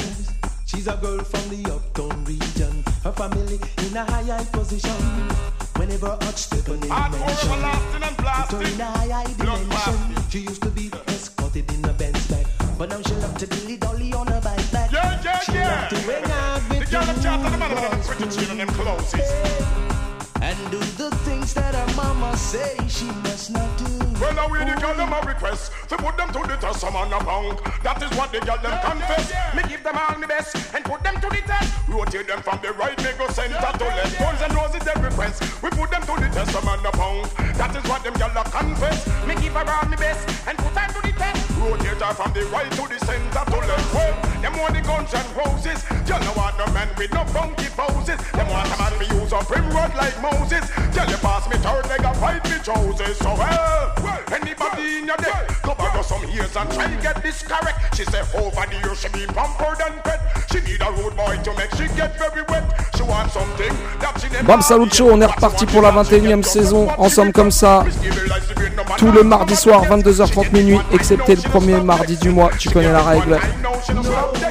She's a girl from the uptown region. Her family in a high high position. Whenever I step on in mention, put her in a high high dimension. She used to be escorted in a Benz bag, but now she love to dilly dolly on a bike back. Yeah, yeah, she yeah. love to hang out The with girl that chat and the man with boys pretty chin and them clothes. And do the things that her mama say she must not do. Well, now we the girl them a request to put them to the test, some on a punk. That is what the girl them confess. Me give them all me best and put them to the test. We rotate them from the right, me go center to left. Guns and roses they request. We put them to the test, some on a punk. That is what them girl a confess. Me give her all me best and put her to the test. We rotate her from the right to the center to left. Well, them want the guns and roses. You know what no man with no funky poses. Them want a man me use a primrod like Moses. Tell you pass me third leg and fight me choices. So well, well, anybody in your deck, cover her some ears and try get this correct. She say over the years she be pampered and pet. She need a rude boy to make she get very wet. She want something that she never Bam Salut Show, on est reparti pour la 21e saison, ensemble comme ça, tous les mardis soirs, 22h30 minuit, excepté le premier mardi du mois, tu connais la règle.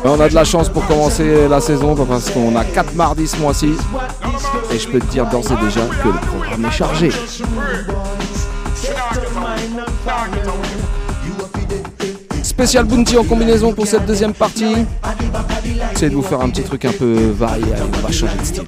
On a de la chance pour commencer la saison parce qu'on a 4 mardis ce mois-ci. Et je peux te dire d'ores et déjà que le programme est chargé. Spécial Bounty en combinaison pour cette deuxième partie. C'est de vous faire un petit truc un peu varié, on va changer de style.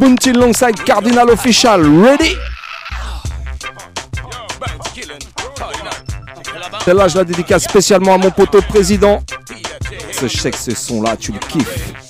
Bounty alongside Cardinal Official, ready? Celle-là, je la dédicace spécialement à mon poteau président. Je sais que ce son-là, tu le kiffes.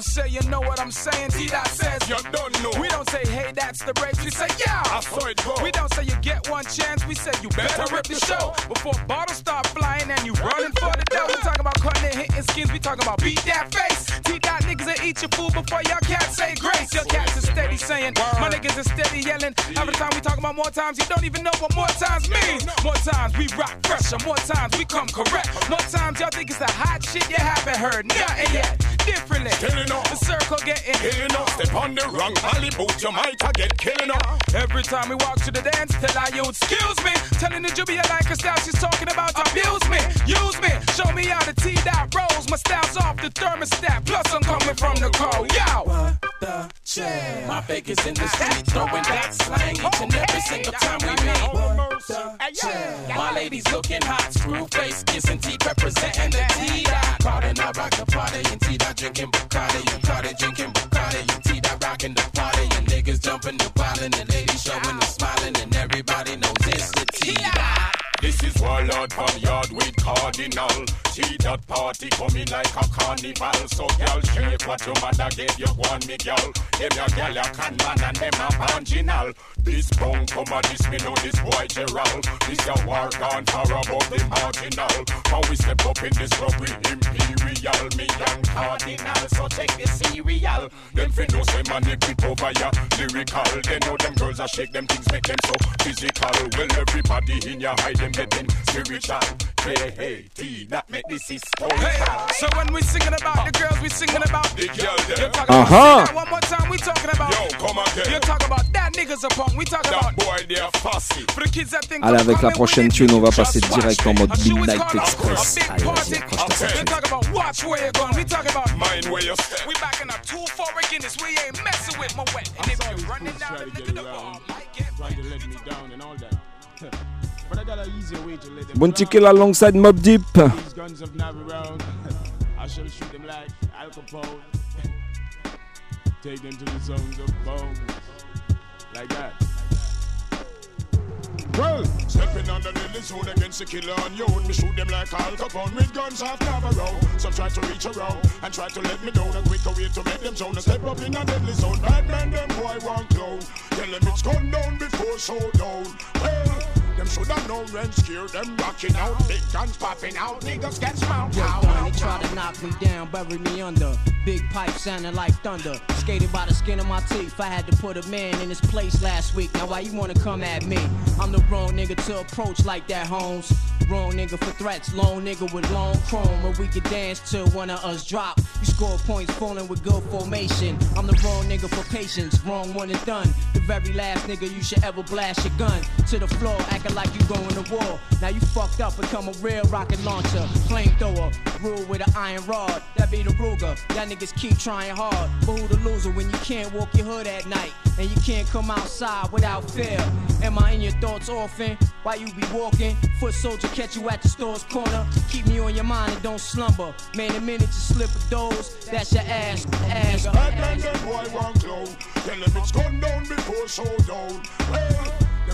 Don't say you know what I'm saying. T dot says you don't know. We don't say hey that's the break. We say yeah. I saw it go. We don't say you get one chance. We say you better rip the show before bottles start flying and you running for the dough. We talking about cutting and hitting skins. We talking about beat that face. T dot niggas will eat your food before your cats say grace. Your cats are steady saying my niggas are steady yelling. Every time we talk about more times, you don't even know what more times means. More times we rock fresher. More times we come correct. More times y'all think it's the hot shit you haven't heard nothing yet. Differently, Killing up. the circle getting Killing up. Step on the wrong alley boot, you might a get killing up. Every time we walk to the dance, tell I you excuse me. Telling the Jubia like her style, she's talking about abuse me, use me. Show me how the T dot rolls. My style's off the thermostat. Plus I'm coming from the cold. Yo. the chair. My fake is in the street, throwing that slang each and every single time we meet. The chair. My ladies looking hot, screw face, kissing teeth, representing the T dot. Kardinal rock the party, and T dot drinking Bacardi, and Cardi drinking Bacardi, and T dot rocking the party, and niggas jumping the wildin', and ladies showing the smiling, and everybody knows it's the T. This is Warlord from Yard with Kardinal. See that party coming like a carnival. So girl, shake what your mother gave you one me girl. Them your girl you can man and them a marginal. This bone come a this me know this boy Gerald. This a war gone far above the marginal. How we step up in this club we imperial. Me young cardinal, so check the cereal. Them fi know say man grip over ya lyrical. They know them girls a shake them things make them so physical. Well everybody in ya hide them getting spiritual. Hey hey T that make this historical. Hey, so when we singing about the girls, we singing about the girl You talking about Uh-huh. that one more time? We talking about Yo, come again. You talk about that niggas a punk. We talking That about boy they are fussy. for the kids that think Allez, avec la prochaine tune, on va passer direct en mode is Midnight Express. Allez, vas-y, accroche ta ceinture. talk about watch where you're going. We talk about Mind where you step. We back in a two four Guinness. We ain't messing with my wet. And if you running down the nigga the ball, Trying to let me down and all that. but I got an easier way to let them Bounty Killer alongside Mobb Deep. These guns have never around. I shall shoot them like Al Capone. Take them to the zones of bones. Like that. Well, stepping on the deadly zone against the killer on your own. Me shoot them like Al Capone with guns half never round. Some try to reach around and try to let me down. A quicker way to make them zone. A step up in a deadly zone. Bad man, them boy want clown. Tell them it's gone down before showdown. Well, them shoulda known when scared them rocking out. Big guns popping out. Niggas get smoked Yo, out. one, they try to knock me down, bury me under. Big pipe sounding like thunder. Skated by the skin of my teeth. I had to put a man in his place last week. Now why you wanna come at me? I'm the wrong nigga to approach like that, Holmes. Wrong nigga for threats, lone nigga with long chrome. Where we could dance till one of us drop. You score points falling with good formation. I'm the wrong nigga for patience, wrong one and done. The very last nigga you should ever blast your gun to the floor, acting like you going to war. Now you fucked up, become a real rocket launcher, flamethrower, rule with an iron rod. That be the Ruger. Y'all niggas keep trying hard, but who the loser when you can't walk your hood at night and you can't come outside without fear? Am I in your thoughts often? Why you be walking? Foot soldier catch you at the store's corner. Keep me on your mind and don't slumber. Man, the minute you slip a dose, that's your ass, ass. Man, them boy want clown. Tell them it's gone down before showdown. Well, them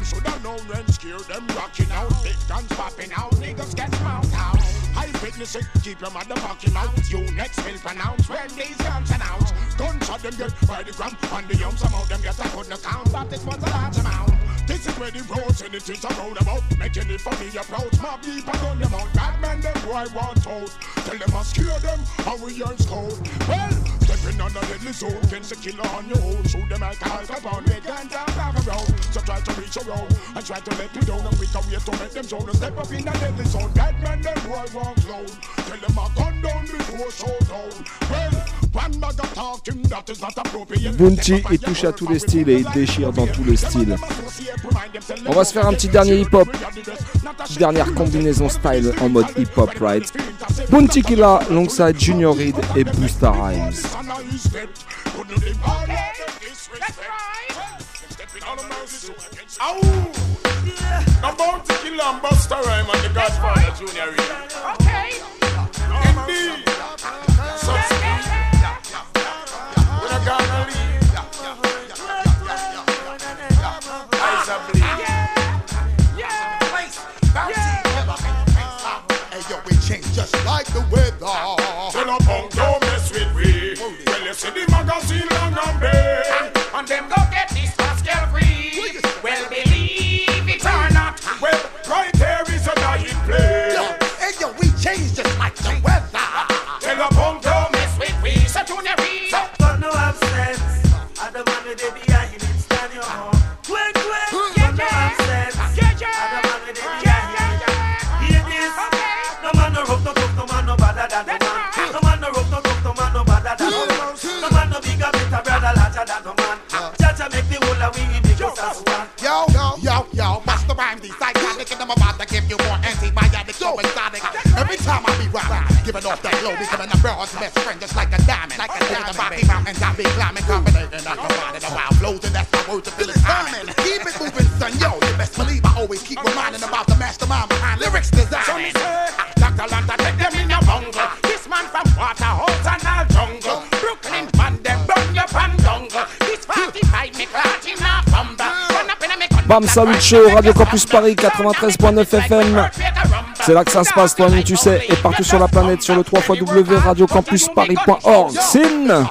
shoulda known when scared them rocking out. Big guns popping out, niggas get smoked out. Witness it, keep your mother fucking out. You next will pronounce when these guns announce. Gunshot them get by the gram, and the young some of them get a good count, but it was a large amount. This is where the roads and the round about, making it for me approach. Deep and on them out. Bad man, them boy want out. Tell them I scare them, how we earn code. Well, stepping on the deadly zone, against the killer on your own. Shoot them like Al Capone, with guns down have around. So try to reach around and try to let me down. And we can wait to make them zone. Step up in the deadly zone. Bad man, them boy want clown. Tell them I gun down before showdown. Well. Bounty, il touche à tous les styles et il déchire dans tous les styles. On va se faire un petit dernier hip-hop. Dernière combinaison style en mode hip-hop, right? Bounty Killer alongside Junior Reed et Busta Rhymes. Okay. Indeed. Becoming a broad's best friend, just like a diamond. Like a diamond, the Rocky Mountains, I be climbing, combinating, I the wild flows, and that's my word to feel it's timing. Keep it moving, son, yo, you best believe I always keep reminding about the mastermind behind lyrics designing. Dr. Lanta take them in a bungle. This man from Waterhouse and all jungle. Brooklyn pan them burn your. This 45 me clot in a me Bam Salut Show, Radio Campus Paris 93.9 FM. C'est là que ça se passe, toi, tu sais, et partout sur la planète, sur le 3 radiocampusparis.org. Sin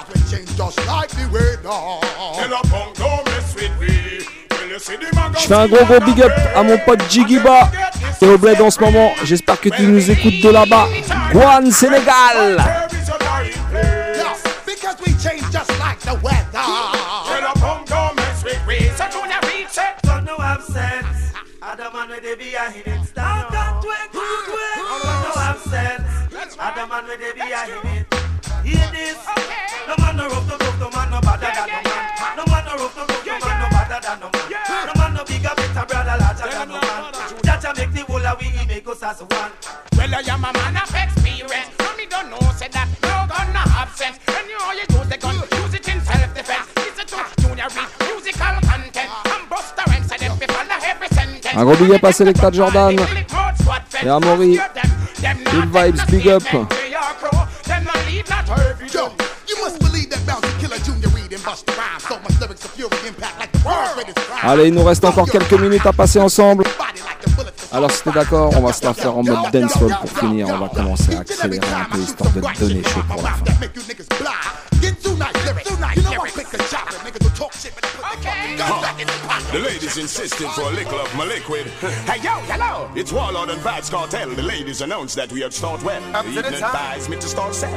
Je fais un gros gros big up à mon pote Jigiba et au bled en ce moment. J'espère que tu nous écoutes de là-bas. Guan Sénégal. No man no man no man. No man man no no man. No brother, no man. Make the we. Well, I am a man of experience. Don't know, that have sense. And you the gun, use it in self-defense. Musical content. And. Un gros big up à Selecta Jordan et à Good vibes, big up. Allez, il nous reste encore quelques minutes à passer ensemble. Alors si t'es d'accord, on va se la faire en mode dancehall pour finir. On va commencer à accélérer un peu histoire de te donner chaud pour la fin. The ladies insisted for a little of my liquid. hey yo, hello! It's Warlord and Vybz Kartel. The ladies announced that we had start well. Up to the time. me to start sell.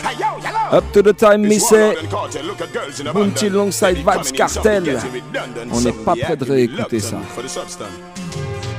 Hey yo, hello! Up to the time, me say. Bounty alongside Vybz Kartel. On n'est pas prêt de réécouter ça.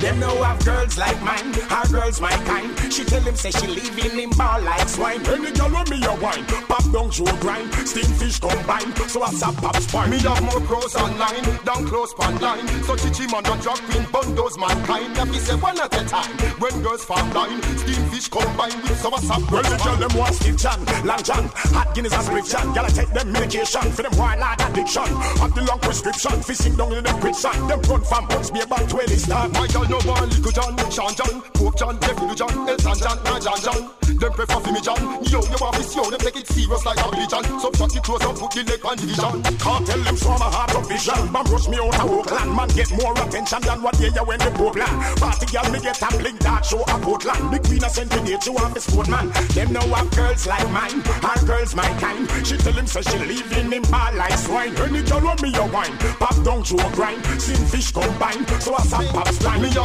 Them know have girls like mine, our girls my kind. She tell him say she leaving him ball like swine. Any girl want me a wine, pop down to grind, steam fish combine. So I stop pop spine. Me have more pros online, down close pan line. So chichi man not drop queen bundos mankind. Now we say one at a time. When girls fall line, steam fish combine with so I stop. Well the girl them want Steve Chan, Long John, hot Guinness and Split Chan. Gotta take them medication for them wild addiction. Have the long prescription, fishing down in the quicksand. Them run from books be about 20 star. My girl no born Little John, Sean John, Pope John, Nephew John, Elton John, and John John. Them prefer for me John. Yo, you want this yo, them take it serious like a religion. So shut the close up, put the leg on division. Can't tell them from a heart of vision. Man rush me out of Oakland, man get more attention than what they when the Pope land. Party girl me get a blink dark show a Portland. The Queen of Centennial, you want the sportman. Them know have girls like mine, and girls my kind. She tell him so she leaving him ball like swine. Any girl want me a wine, pop down to a grind. Sing fish combine, so I stop pop slime. Me have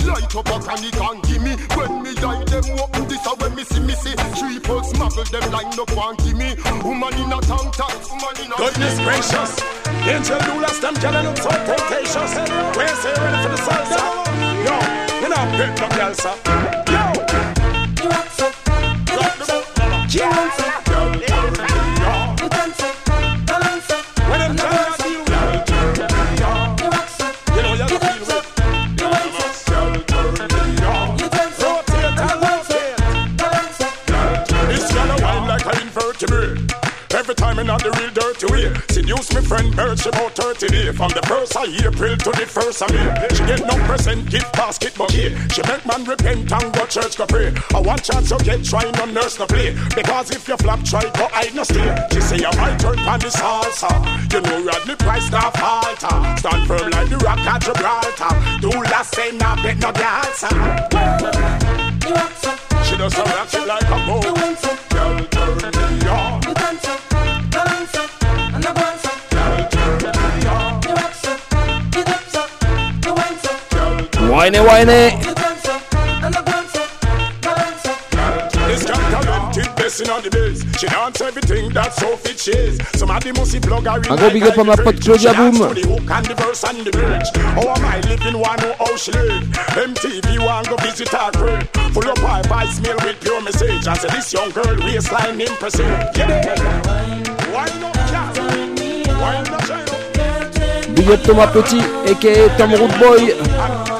Light up a chronic and give me When me eye them open this a when me see me see. Three folks smuggle them line up and give me. Woman in a tank top, woman in a Goodness gracious. Angel doulas, them gelling up so temptations Where's they ready for the salsa? Yo, you know, get no girl, sir Yo. You want some, you want some Yeah, girl, you Seduce me friend Bird, she about 30 days From the first of April to the first of May. She get no present, gift basket bouquet She make man repent and go church go pray. I want chance you get try no nurse no play Because if you flop try go hide no stay. She say you might turn pan the salsa. You know Rodney Price not falter. Stand firm like the rock at Gibraltar. Do last say not bet no dancer. She does rock it like a boat Whiny, whiny. This girl talented, best in all the. She dance everything that. Somebody must see in gros big up à ma pote Claudia Boom. For the hook and the verse and the bridge. How am I living? One know how she live. MTV one go visit her crib. Full of with pure message. And say this young girl waistline impressive. Yeah. Why not cat? Why not child? Big up Thomas Petit, aka Tom Root Boy.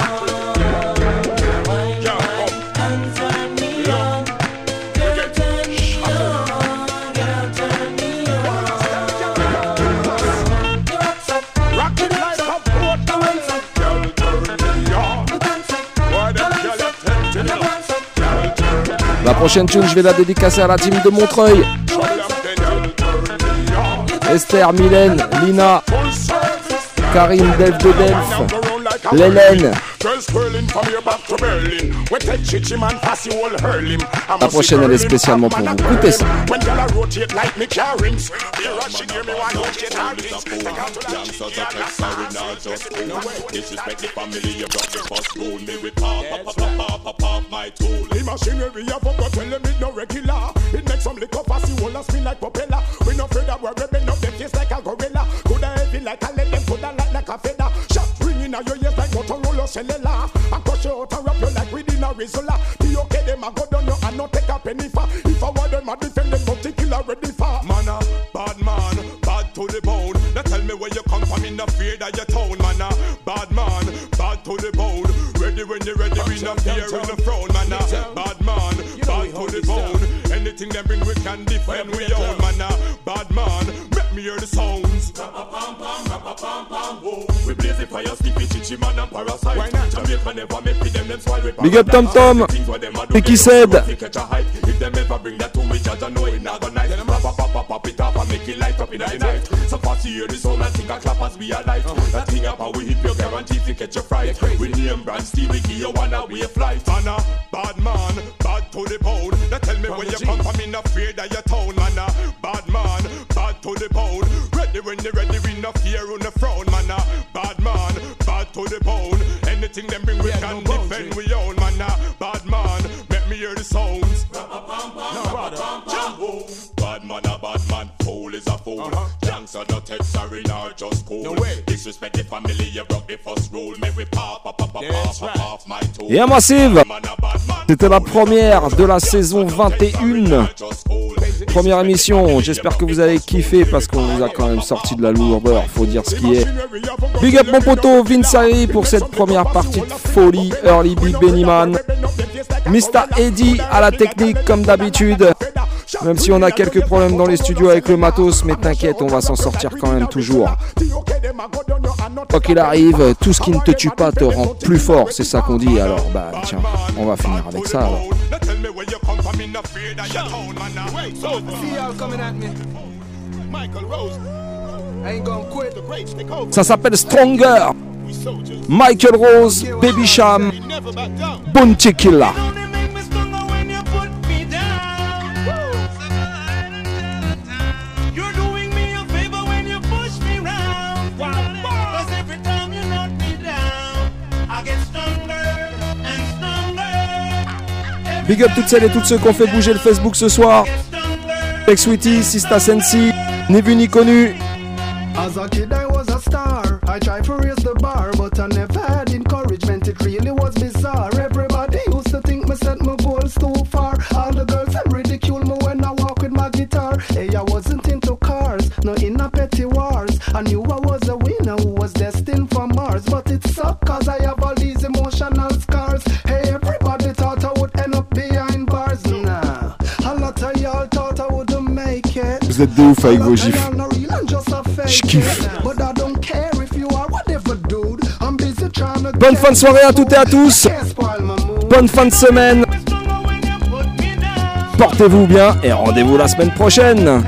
La prochaine tune, je vais la dédicacer à la team de Montreuil. Esther, Mylène, Lina, Karim, Delph de Delph, Lélène. La prochaine, elle est spécialement pour vous. Écoutez ça. Machinery I forgot tell them it no regular. It makes some liquor pass you all spin like propeller. We no afraid of where we bend up them face like a gorilla. Coulda heavy like a lead, them coulda light like a feather. Shot ringing out your ears like Motorola cellular. I crush you out and wrap you like within a Rizzola. The okay them a go down you and not take a penny for. If I want them a defend them, but kill already for. Man a bad man, bad to the bone. Now tell me where you come from, in the fear that your town, man a bad man, bad to the bone. Ready when you're ready, we not fear in the throne, can defend, we own, man bad man. Make me hear the sounds. We blaze the fire, sticky chichi man and parasite. Jamaica never make them them swallow it. Big up Tom Tom. Et qui cède If them ever bring that to me, judge I know it not gonna nice. Pop, pop, pop, pop, pop it up and make it light up in the night. So fast you hear the sound and think a clap as we are light. Oh. That thing up and we hit your guarantee to catch your fright. We name brand Steve, give you one away flight. Man bad man, bad to the bone. Now tell me where you come from, in no fear that your town. Man bad man, bad to the bone. Ready when you ready, we no fear on the frown. Man a bad man, bad to the bone. Anything them bring we can defend we own. Man a bad man, make me hear the sounds. Bad man a bad man, fool is a fool. Janks are not sorry, nor just cool. Disrespect the family, you broke the first rule. Make we pop, pop, Et un massive C'était la première de la saison 21. Première émission, j'espère que vous avez kiffé parce qu'on vous a quand même sorti de la lourdeur, faut dire ce qui est. Big up mon poteau Vince pour cette première partie de folie, Early Big Benny Man. Mr. Eddie à la technique comme d'habitude. Même si on a quelques problèmes dans les studios avec le matos, mais t'inquiète, on va s'en sortir quand même toujours. Quoi qu'il arrive, tout ce qui ne te tue pas te rend plus fort, c'est ça qu'on dit. Alors, bah tiens, on va finir avec ça. Ça s'appelle Stronger. Michael Rose, Baby Sham, Bounty Big up toutes celles et tous ceux qui ont fait bouger le Facebook ce soir. Ex Sweetie, Sista Sensi, ni vu ni connu. As a kid, I was a star. I tried to raise the bar, but I never had encouragement. It really was bizarre. Everybody used to think me set my goals too far. All the girls them ridicule me when I walk with my guitar. Hey, I wasn't into cars, no in a petty wars. I knew I was a winner who was destined for Mars, but it sucked cause I have all these emotional Vous êtes de ouf avec vos gifs. Je kiffe. Bonne fin de soirée à toutes et à tous. Bonne fin de semaine. Portez-vous bien et rendez-vous la semaine prochaine.